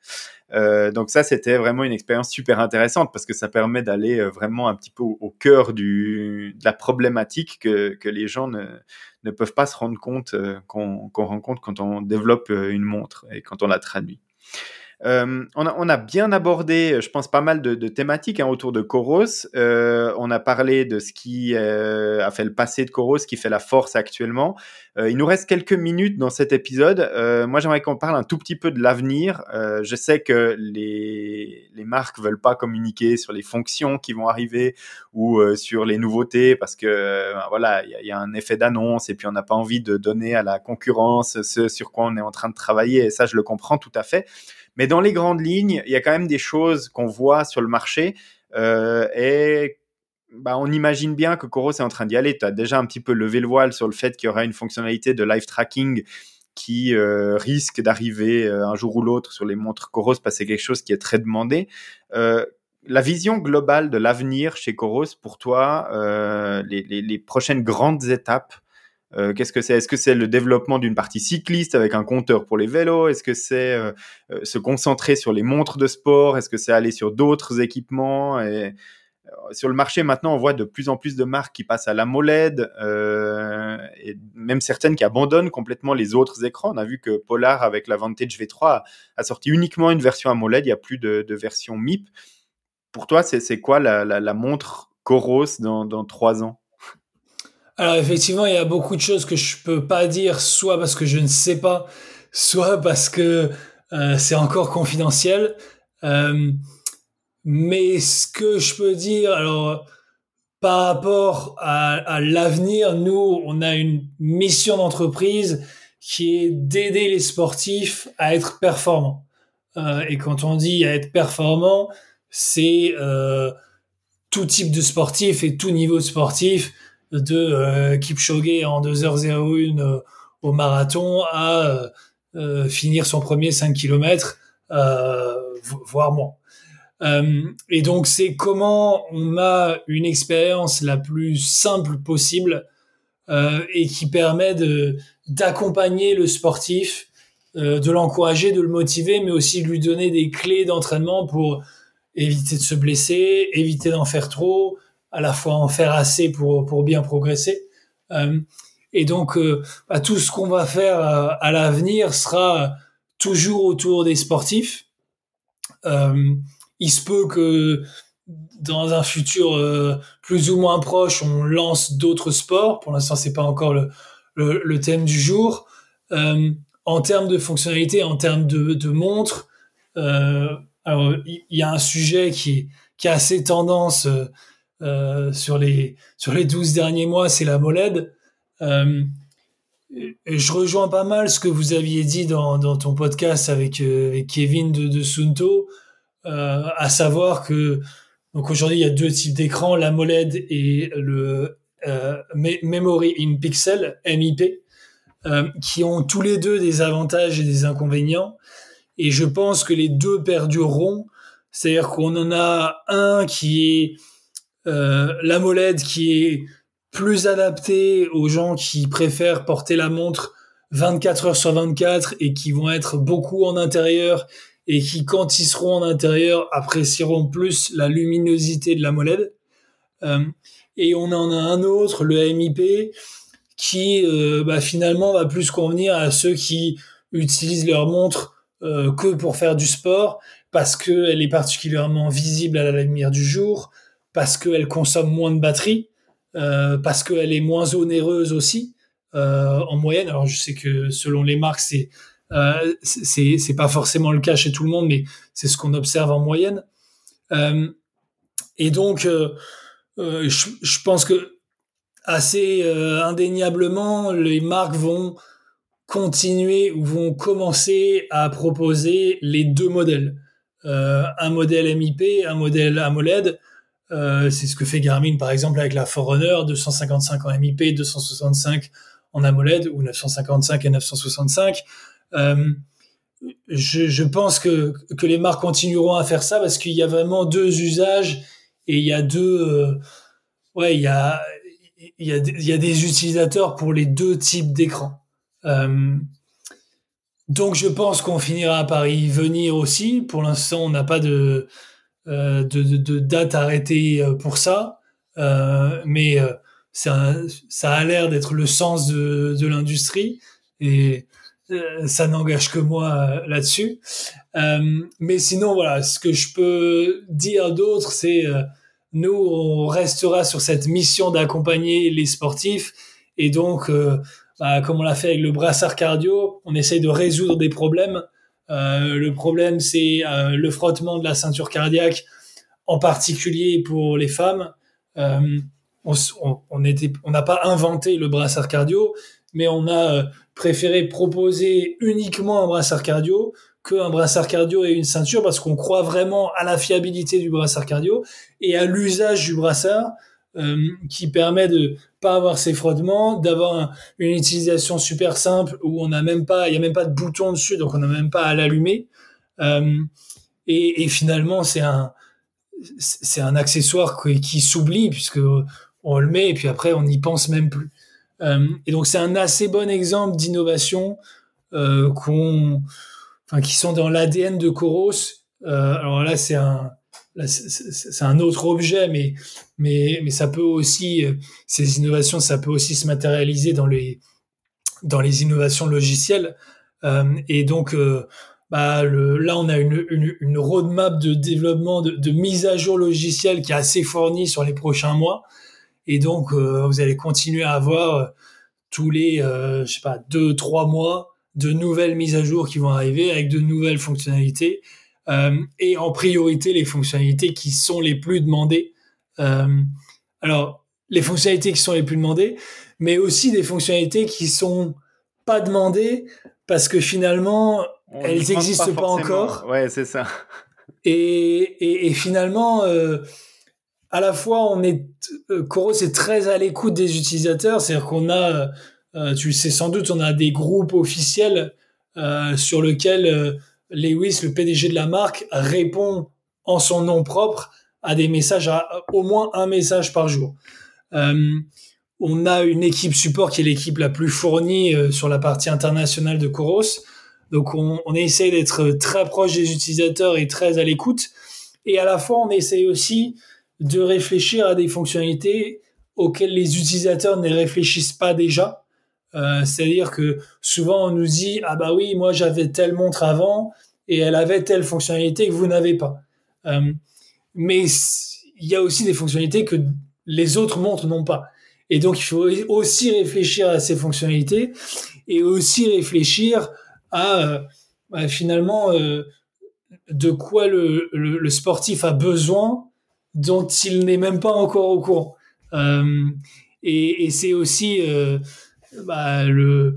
Euh, donc ça, c'était vraiment une expérience super intéressante parce que ça permet d'aller vraiment un petit peu au, cœur du, de la problématique que, que les gens ne, ne peuvent pas se rendre compte qu'on rencontre quand on développe une montre et quand on la traduit. Euh, on, a, bien abordé, je pense, pas mal de, thématiques hein, autour de Coros. Euh, on a parlé de ce qui euh, a fait le passé de Coros, ce qui fait la force actuellement. Euh, il nous reste quelques minutes dans cet épisode. Euh, moi, j'aimerais qu'on parle un tout petit peu de l'avenir. je sais que les, les marques veulent pas communiquer sur les fonctions qui vont arriver ou sur les nouveautés parce que voilà, il y, a un effet d'annonce et puis on n'a pas envie de donner à la concurrence ce sur quoi on est en train de travailler. Et ça, je le comprends tout à fait. Mais dans les grandes lignes, il y a quand même des choses qu'on voit sur le marché euh, et bah, on imagine bien que Coros est en train d'y aller. Tu as déjà un petit peu levé le voile sur le fait qu'il y aura une fonctionnalité de live tracking qui euh, risque d'arriver euh, un jour ou l'autre sur les montres Coros parce que c'est quelque chose qui est très demandé. La vision globale de l'avenir chez Coros, pour toi, les, prochaines grandes étapes euh, qu'est-ce que c'est? Est-ce que c'est le développement d'une partie cycliste avec un compteur pour les vélos? Est-ce que c'est euh, euh, se concentrer sur les montres de sport? Est-ce que c'est aller sur d'autres équipements? Sur le marché maintenant, on voit de plus en plus de marques qui passent à l'AMOLED et même certaines qui abandonnent complètement les autres écrans. On a vu que Polar avec la Vantage V3 a sorti uniquement une version AMOLED. Il n'y a plus de, de, version MIP. Pour toi, c'est quoi la, la, la, montre Coros dans, dans trois ans? Alors effectivement, il y a beaucoup de choses que je peux pas dire, soit parce que je ne sais pas, soit parce que euh, c'est encore confidentiel. Euh, mais ce que je peux dire, alors par rapport à, l'avenir, nous, on a une mission d'entreprise qui est d'aider les sportifs à être performants. Euh, et quand on dit à être performant, c'est tout type de sportif et tout niveau de sportif de euh, Kipchoge en 2h01 euh, au marathon à euh, finir son premier 5 km, voire moins. et donc c'est comment on a une expérience la plus simple possible et qui permet d'accompagner le sportif, de l'encourager, de le motiver, mais aussi de lui donner des clés d'entraînement pour éviter de se blesser, éviter d'en faire trop, à la fois en faire assez pour, pour bien progresser. Euh, et donc, euh, bah, tout ce qu'on va faire euh, à l'avenir sera toujours autour des sportifs. Il se peut que dans un futur plus ou moins proche, on lance d'autres sports. Pour l'instant, c'est pas encore le, le, thème du jour. en termes de fonctionnalité, en termes de, de montres, alors il y, y, a un sujet qui, qui a assez tendance euh, sur les sur les 12 derniers mois, c'est la moled. Euh, je rejoins pas mal ce que vous aviez dit dans, dans ton podcast avec, euh, Kevin de, Sunto. à savoir que donc aujourd'hui il y a deux types d'écrans, l'AMOLED et le Memory in Pixel (MIP), qui ont tous les deux des avantages et des inconvénients. Et je pense que les deux perdureront. C'est-à-dire qu'on en a un qui est euh, l'AMOLED qui est plus adapté aux gens qui préfèrent porter la montre 24 heures sur 24 et qui vont être beaucoup en intérieur et qui, quand ils seront en intérieur, apprécieront plus la luminosité de l'AMOLED. Euh, et on en a un autre, le MIP, qui euh, bah, finalement va plus convenir à ceux qui utilisent leur montre que pour faire du sport, parce qu'elle est particulièrement visible à la lumière du jour, parce qu'elle consomme moins de batterie, euh, parce qu'elle est moins onéreuse aussi euh, en moyenne. Alors je sais que selon les marques, c'est euh, c'est pas forcément le cas chez tout le monde, mais c'est ce qu'on observe en moyenne. Euh, et donc, euh, je, je, pense que assez indéniablement, les marques vont continuer ou vont commencer à proposer les deux modèles. Un modèle MIP, un modèle AMOLED. Euh, c'est ce que fait Garmin par exemple avec la Forerunner, 255 en MIP, 265 en AMOLED ou 955 et 965. Euh, je, pense que, les marques continueront à faire ça parce qu'il y a vraiment deux usages et il y a deux, euh, ouais, il y a, il y a, il y a des utilisateurs pour les deux types d'écrans. Donc je pense qu'on finira par y venir aussi. Pour l'instant, on n'a pas de, de, de, date arrêtée euh, pour ça, euh, mais euh, ça, a l'air d'être le sens de, de l'industrie et ça n'engage que moi là-dessus. mais sinon, voilà, ce que je peux dire d'autre, c'est nous, on restera sur cette mission d'accompagner les sportifs et donc bah, comme on l'a fait avec le brassard cardio, on essaye de résoudre des problèmes. Euh, le problème, c'est euh, le frottement de la ceinture cardiaque, en particulier pour les femmes. Euh, on n'a pas inventé le brassard cardio, mais on a préféré proposer uniquement un brassard cardio qu'un brassard cardio et une ceinture parce qu'on croit vraiment à la fiabilité du brassard cardio et à l'usage du brassard euh, qui permet de pas avoir ces frottements, d'avoir une utilisation super simple où on n'a même pas, il y a même pas de bouton dessus, donc on n'a même pas à l'allumer. Euh, et, finalement, c'est un, c'est un accessoire qui, s'oublie puisque on le met et puis après on n'y pense même plus. Euh, et donc c'est un assez bon exemple d'innovation qu'on, enfin qui sont dans l'ADN de Coros. Alors là, c'est un, c'est un autre objet, mais, mais, mais ça peut aussi, euh, ces innovations, ça peut aussi se matérialiser dans les, dans les innovations logicielles. Euh, et donc, euh, bah, là, on a une, roadmap de développement, de, mise à jour logicielle qui est assez fournie sur les prochains mois. Et donc, vous allez continuer à avoir tous les, je sais pas, deux, trois mois de nouvelles mises à jour qui vont arriver avec de nouvelles fonctionnalités et en priorité les fonctionnalités qui sont les plus demandées. Euh, alors, les fonctionnalités qui sont les plus demandées, mais aussi des fonctionnalités qui sont pas demandées parce que finalement elles n'existent pas, encore. Ouais, c'est ça. Et, et, et finalement, euh, à la fois, on est euh, Coros est très à l'écoute des utilisateurs, c'est-à-dire qu'on a, euh, tu le sais sans doute, on a des groupes officiels euh, sur lesquels Lewis, le PDG de la marque, répond en son nom propre à des messages, à au moins un message par jour. Euh, on a une équipe support qui est l'équipe la plus fournie euh, sur la partie internationale de Coros. Donc on, on essaie d'être très proche des utilisateurs et très à l'écoute. Et à la fois, on essaie aussi de réfléchir à des fonctionnalités auxquelles les utilisateurs ne réfléchissent pas déjà. Euh, c'est-à-dire que souvent on nous dit ah bah oui moi j'avais telle montre avant et elle avait telle fonctionnalité que vous n'avez pas. Euh, mais il y a aussi des fonctionnalités que les autres montres n'ont pas. Et donc il faut aussi réfléchir à ces fonctionnalités et aussi réfléchir à euh, finalement de quoi le, sportif a besoin dont il n'est même pas encore au courant. et c'est aussi bah, le,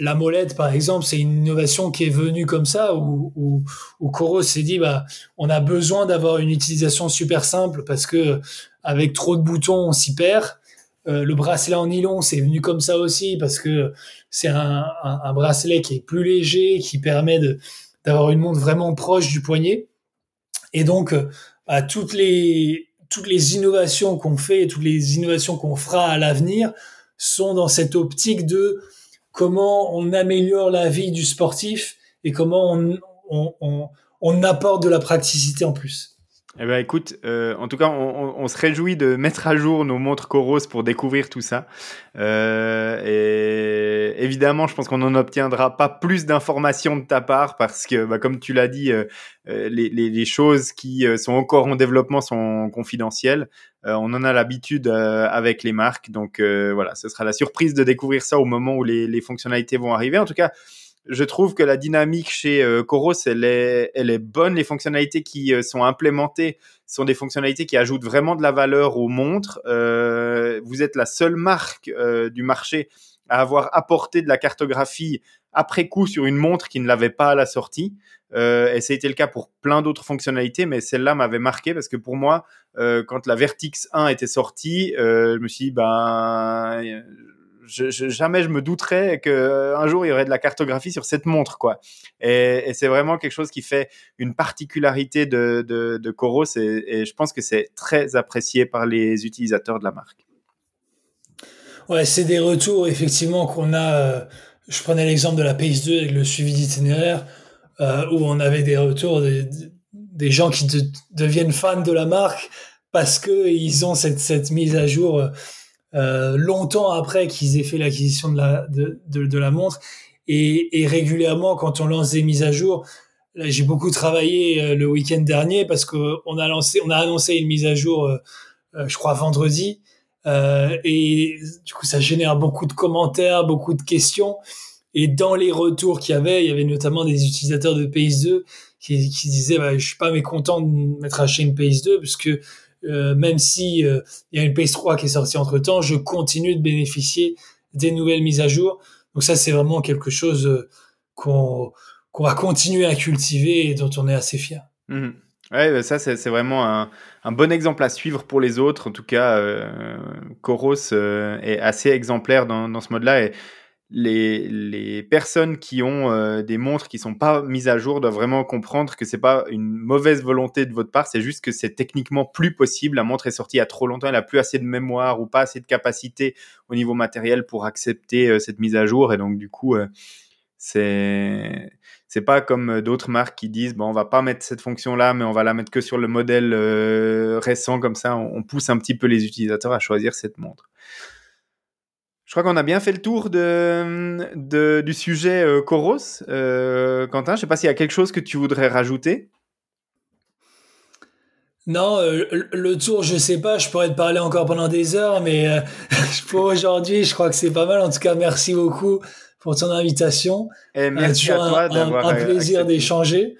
la molette, par exemple, c'est une innovation qui est venue comme ça, où, où, où Coros s'est dit, bah, on a besoin d'avoir une utilisation super simple parce que avec trop de boutons, on s'y perd. Euh, le bracelet en nylon, c'est venu comme ça aussi parce que c'est un, un, bracelet qui est plus léger, qui permet d'avoir une montre vraiment proche du poignet. Et donc, bah, toutes les toutes les innovations qu'on fait, toutes les innovations qu'on fera à l'avenir sont dans cette optique de comment on améliore la vie du sportif et comment on, apporte de la praticité en plus. Eh ben écoute, euh, en tout cas, on, on, se réjouit de mettre à jour nos montres Coros pour découvrir tout ça. Euh, et évidemment, je pense qu'on n'en obtiendra pas plus d'informations de ta part parce que, bah, comme tu l'as dit, euh, euh les, les, les, choses qui euh, sont encore en développement sont confidentielles. Euh, on en a l'habitude avec les marques, donc voilà, ce sera la surprise de découvrir ça au moment où les, les fonctionnalités vont arriver. En tout cas je trouve que la dynamique chez euh, Coros, elle est, elle est bonne. Les fonctionnalités qui euh, sont implémentées sont des fonctionnalités qui ajoutent vraiment de la valeur aux montres. Euh, vous êtes la seule marque euh, du marché à avoir apporté de la cartographie après coup sur une montre qui ne l'avait pas à la sortie. Euh, et ça a été le cas pour plein d'autres fonctionnalités, mais celle-là m'avait marqué parce que pour moi, quand la Vertix 1 était sortie, je me suis dit, ben jamais je me douterais qu'un euh, jour il y aurait de la cartographie sur cette montre, quoi. Et, c'est vraiment quelque chose qui fait une particularité de, de, Coros et, je pense que c'est très apprécié par les utilisateurs de la marque. Ouais, c'est des retours effectivement qu'on a. Euh, je prenais l'exemple de la PS2 avec le suivi d'itinéraire euh, où on avait des retours des, gens qui de, deviennent fans de la marque parce que ils ont cette mise à jour euh, euh, longtemps après qu'ils aient fait l'acquisition de la, de, de, de, la montre. Et, et, régulièrement, quand on lance des mises à jour, j'ai beaucoup travaillé euh, le week-end dernier parce qu'on a lancé, on a annoncé une mise à jour, euh, je crois vendredi, et du coup ça génère beaucoup de commentaires, beaucoup de questions. Et dans les retours qu'il y avait, il y avait notamment des utilisateurs de PS2 qui, qui disaient bah, je suis pas mécontent de m'être acheté une PS2 parce que euh, même si euh, il y a une PS3 qui est sortie entre temps, je continue de bénéficier des nouvelles mises à jour. Donc ça, c'est vraiment quelque chose euh, qu'on va continuer à cultiver et dont on est assez fier. Mmh. Ouais, bah, ça c'est vraiment un, bon exemple à suivre pour les autres. En tout cas, Coros est assez exemplaire dans, ce mode-là les, personnes qui ont euh, des montres qui sont pas mises à jour doivent vraiment comprendre que c'est pas une mauvaise volonté de votre part, c'est juste que c'est techniquement plus possible. La montre est sortie il y a trop longtemps, elle a plus assez de mémoire ou pas assez de capacité au niveau matériel pour accepter euh, cette mise à jour et donc du coup euh, c'est c'est pas comme d'autres marques qui disent bon on va pas mettre cette fonction là mais on va la mettre que sur le modèle récent comme ça on pousse un petit peu les utilisateurs à choisir cette montre. Je crois qu'on a bien fait le tour de, de du sujet euh, Coros. Euh, Quentin, je ne sais pas s'il y a quelque chose que tu voudrais rajouter. Non, euh, le tour, je sais pas, je pourrais te parler encore pendant des heures, mais euh, pour aujourd'hui, je crois que c'est pas mal. En tout cas, merci beaucoup pour ton invitation. Et merci à toi d'avoir un, un, plaisir d'échanger.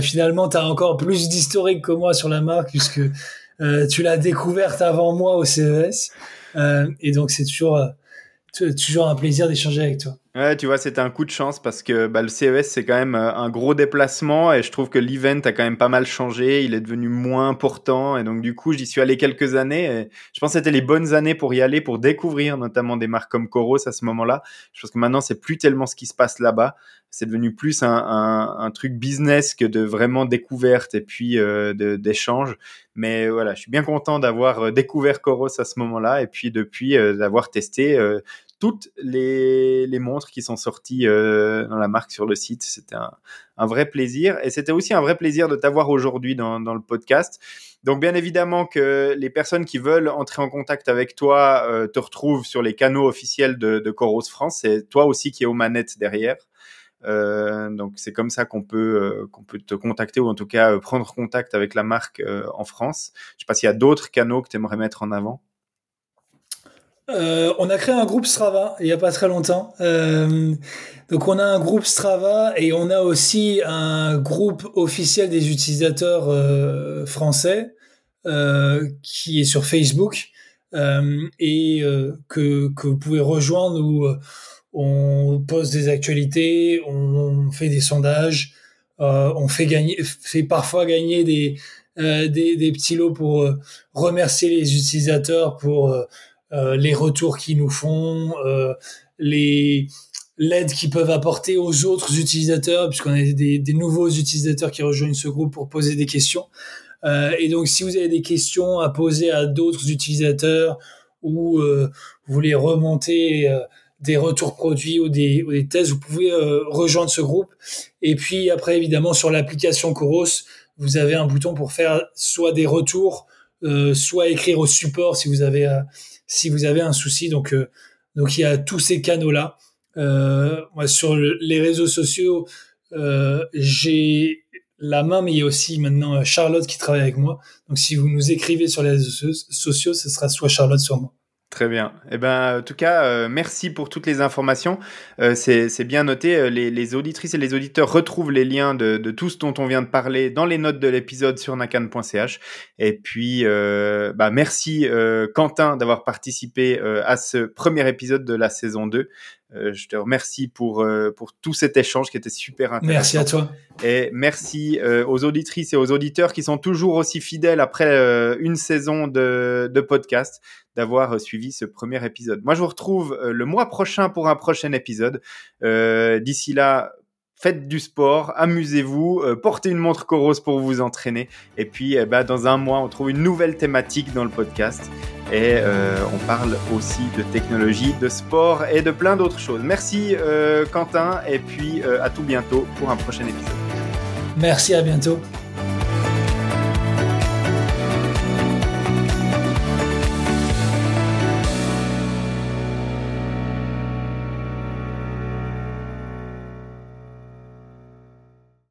Finalement, tu as encore plus d'historique que moi sur la marque, puisque tu l'as découverte avant moi au CES. Et donc, c'est toujours toujours un plaisir d'échanger avec toi. Ouais, tu vois, c'était un coup de chance parce que bah, le CES, c'est quand même euh, un gros déplacement et je trouve que l'event a quand même pas mal changé. Il est devenu moins important et donc, du coup, j'y suis allé quelques années je pense que c'était les bonnes années pour y aller, pour découvrir notamment des marques comme Coros à ce moment-là. Je pense que maintenant, c'est plus tellement ce qui se passe là-bas. C'est devenu plus un, truc business que de vraiment découverte et puis euh, d'échange. Mais voilà, je suis bien content d'avoir euh, découvert Coros à ce moment-là et puis depuis euh, d'avoir testé toutes les, montres qui sont sorties dans la marque sur le site. C'était un, vrai plaisir. Et c'était aussi un vrai plaisir de t'avoir aujourd'hui dans, le podcast. Donc, bien évidemment que les personnes qui veulent entrer en contact avec toi te retrouvent sur les canaux officiels de, de Coros France. C'est toi aussi qui es aux manettes derrière. Euh, donc c'est comme ça qu'on peut euh, qu'on peut te contacter ou en tout cas euh, prendre contact avec la marque en France. Je sais pas s'il y a d'autres canaux que tu aimerais mettre en avant. On a créé un groupe Strava il y a pas très longtemps. Donc on a un groupe Strava et on a aussi un groupe officiel des utilisateurs français qui est sur Facebook et que, que vous pouvez rejoindre où on pose des actualités, on fait des sondages, euh, on fait gagner, fait parfois gagner des, euh, des, petits lots pour euh, remercier les utilisateurs pour les retours qu'ils nous font, l'aide qu'ils peuvent apporter aux autres utilisateurs, puisqu'on a des, des, nouveaux utilisateurs qui rejoignent ce groupe pour poser des questions. Et donc, si vous avez des questions à poser à d'autres utilisateurs ou vous voulez remonter des retours produits ou des, ou des tests, vous pouvez rejoindre ce groupe. Et puis après, évidemment, sur l'application Coros, vous avez un bouton pour faire soit des retours, soit écrire au support si vous avez avez un souci. Donc donc il y a tous ces canaux là. sur les réseaux sociaux, j'ai la main, mais il y a aussi maintenant Charlotte qui travaille avec moi. Donc si vous nous écrivez sur les réseaux sociaux, ce sera soit Charlotte, soit moi. Très bien. Eh ben, en tout cas, euh, merci pour toutes les informations. Euh, c'est bien noté. Euh, les, auditrices et les auditeurs retrouvent les liens de, de, tout ce dont on vient de parler dans les notes de l'épisode sur nakan.ch. Et puis, bah, merci Quentin d'avoir participé à ce premier épisode de la saison 2. Je te remercie pour, pour tout cet échange qui était super intéressant. Merci à toi. Et merci aux auditrices et aux auditeurs qui sont toujours aussi fidèles après une saison de, de podcast d'avoir euh, suivi ce premier épisode. Moi, je vous retrouve euh, le mois prochain pour un prochain épisode. Euh, d'ici là, faites du sport, amusez-vous, portez une montre Coros pour vous entraîner. Et puis, eh ben, dans un mois, on trouve une nouvelle thématique dans le podcast. Et on parle aussi de technologie, de sport et de plein d'autres choses. Merci Quentin, et puis à tout bientôt pour un prochain épisode. Merci, à bientôt.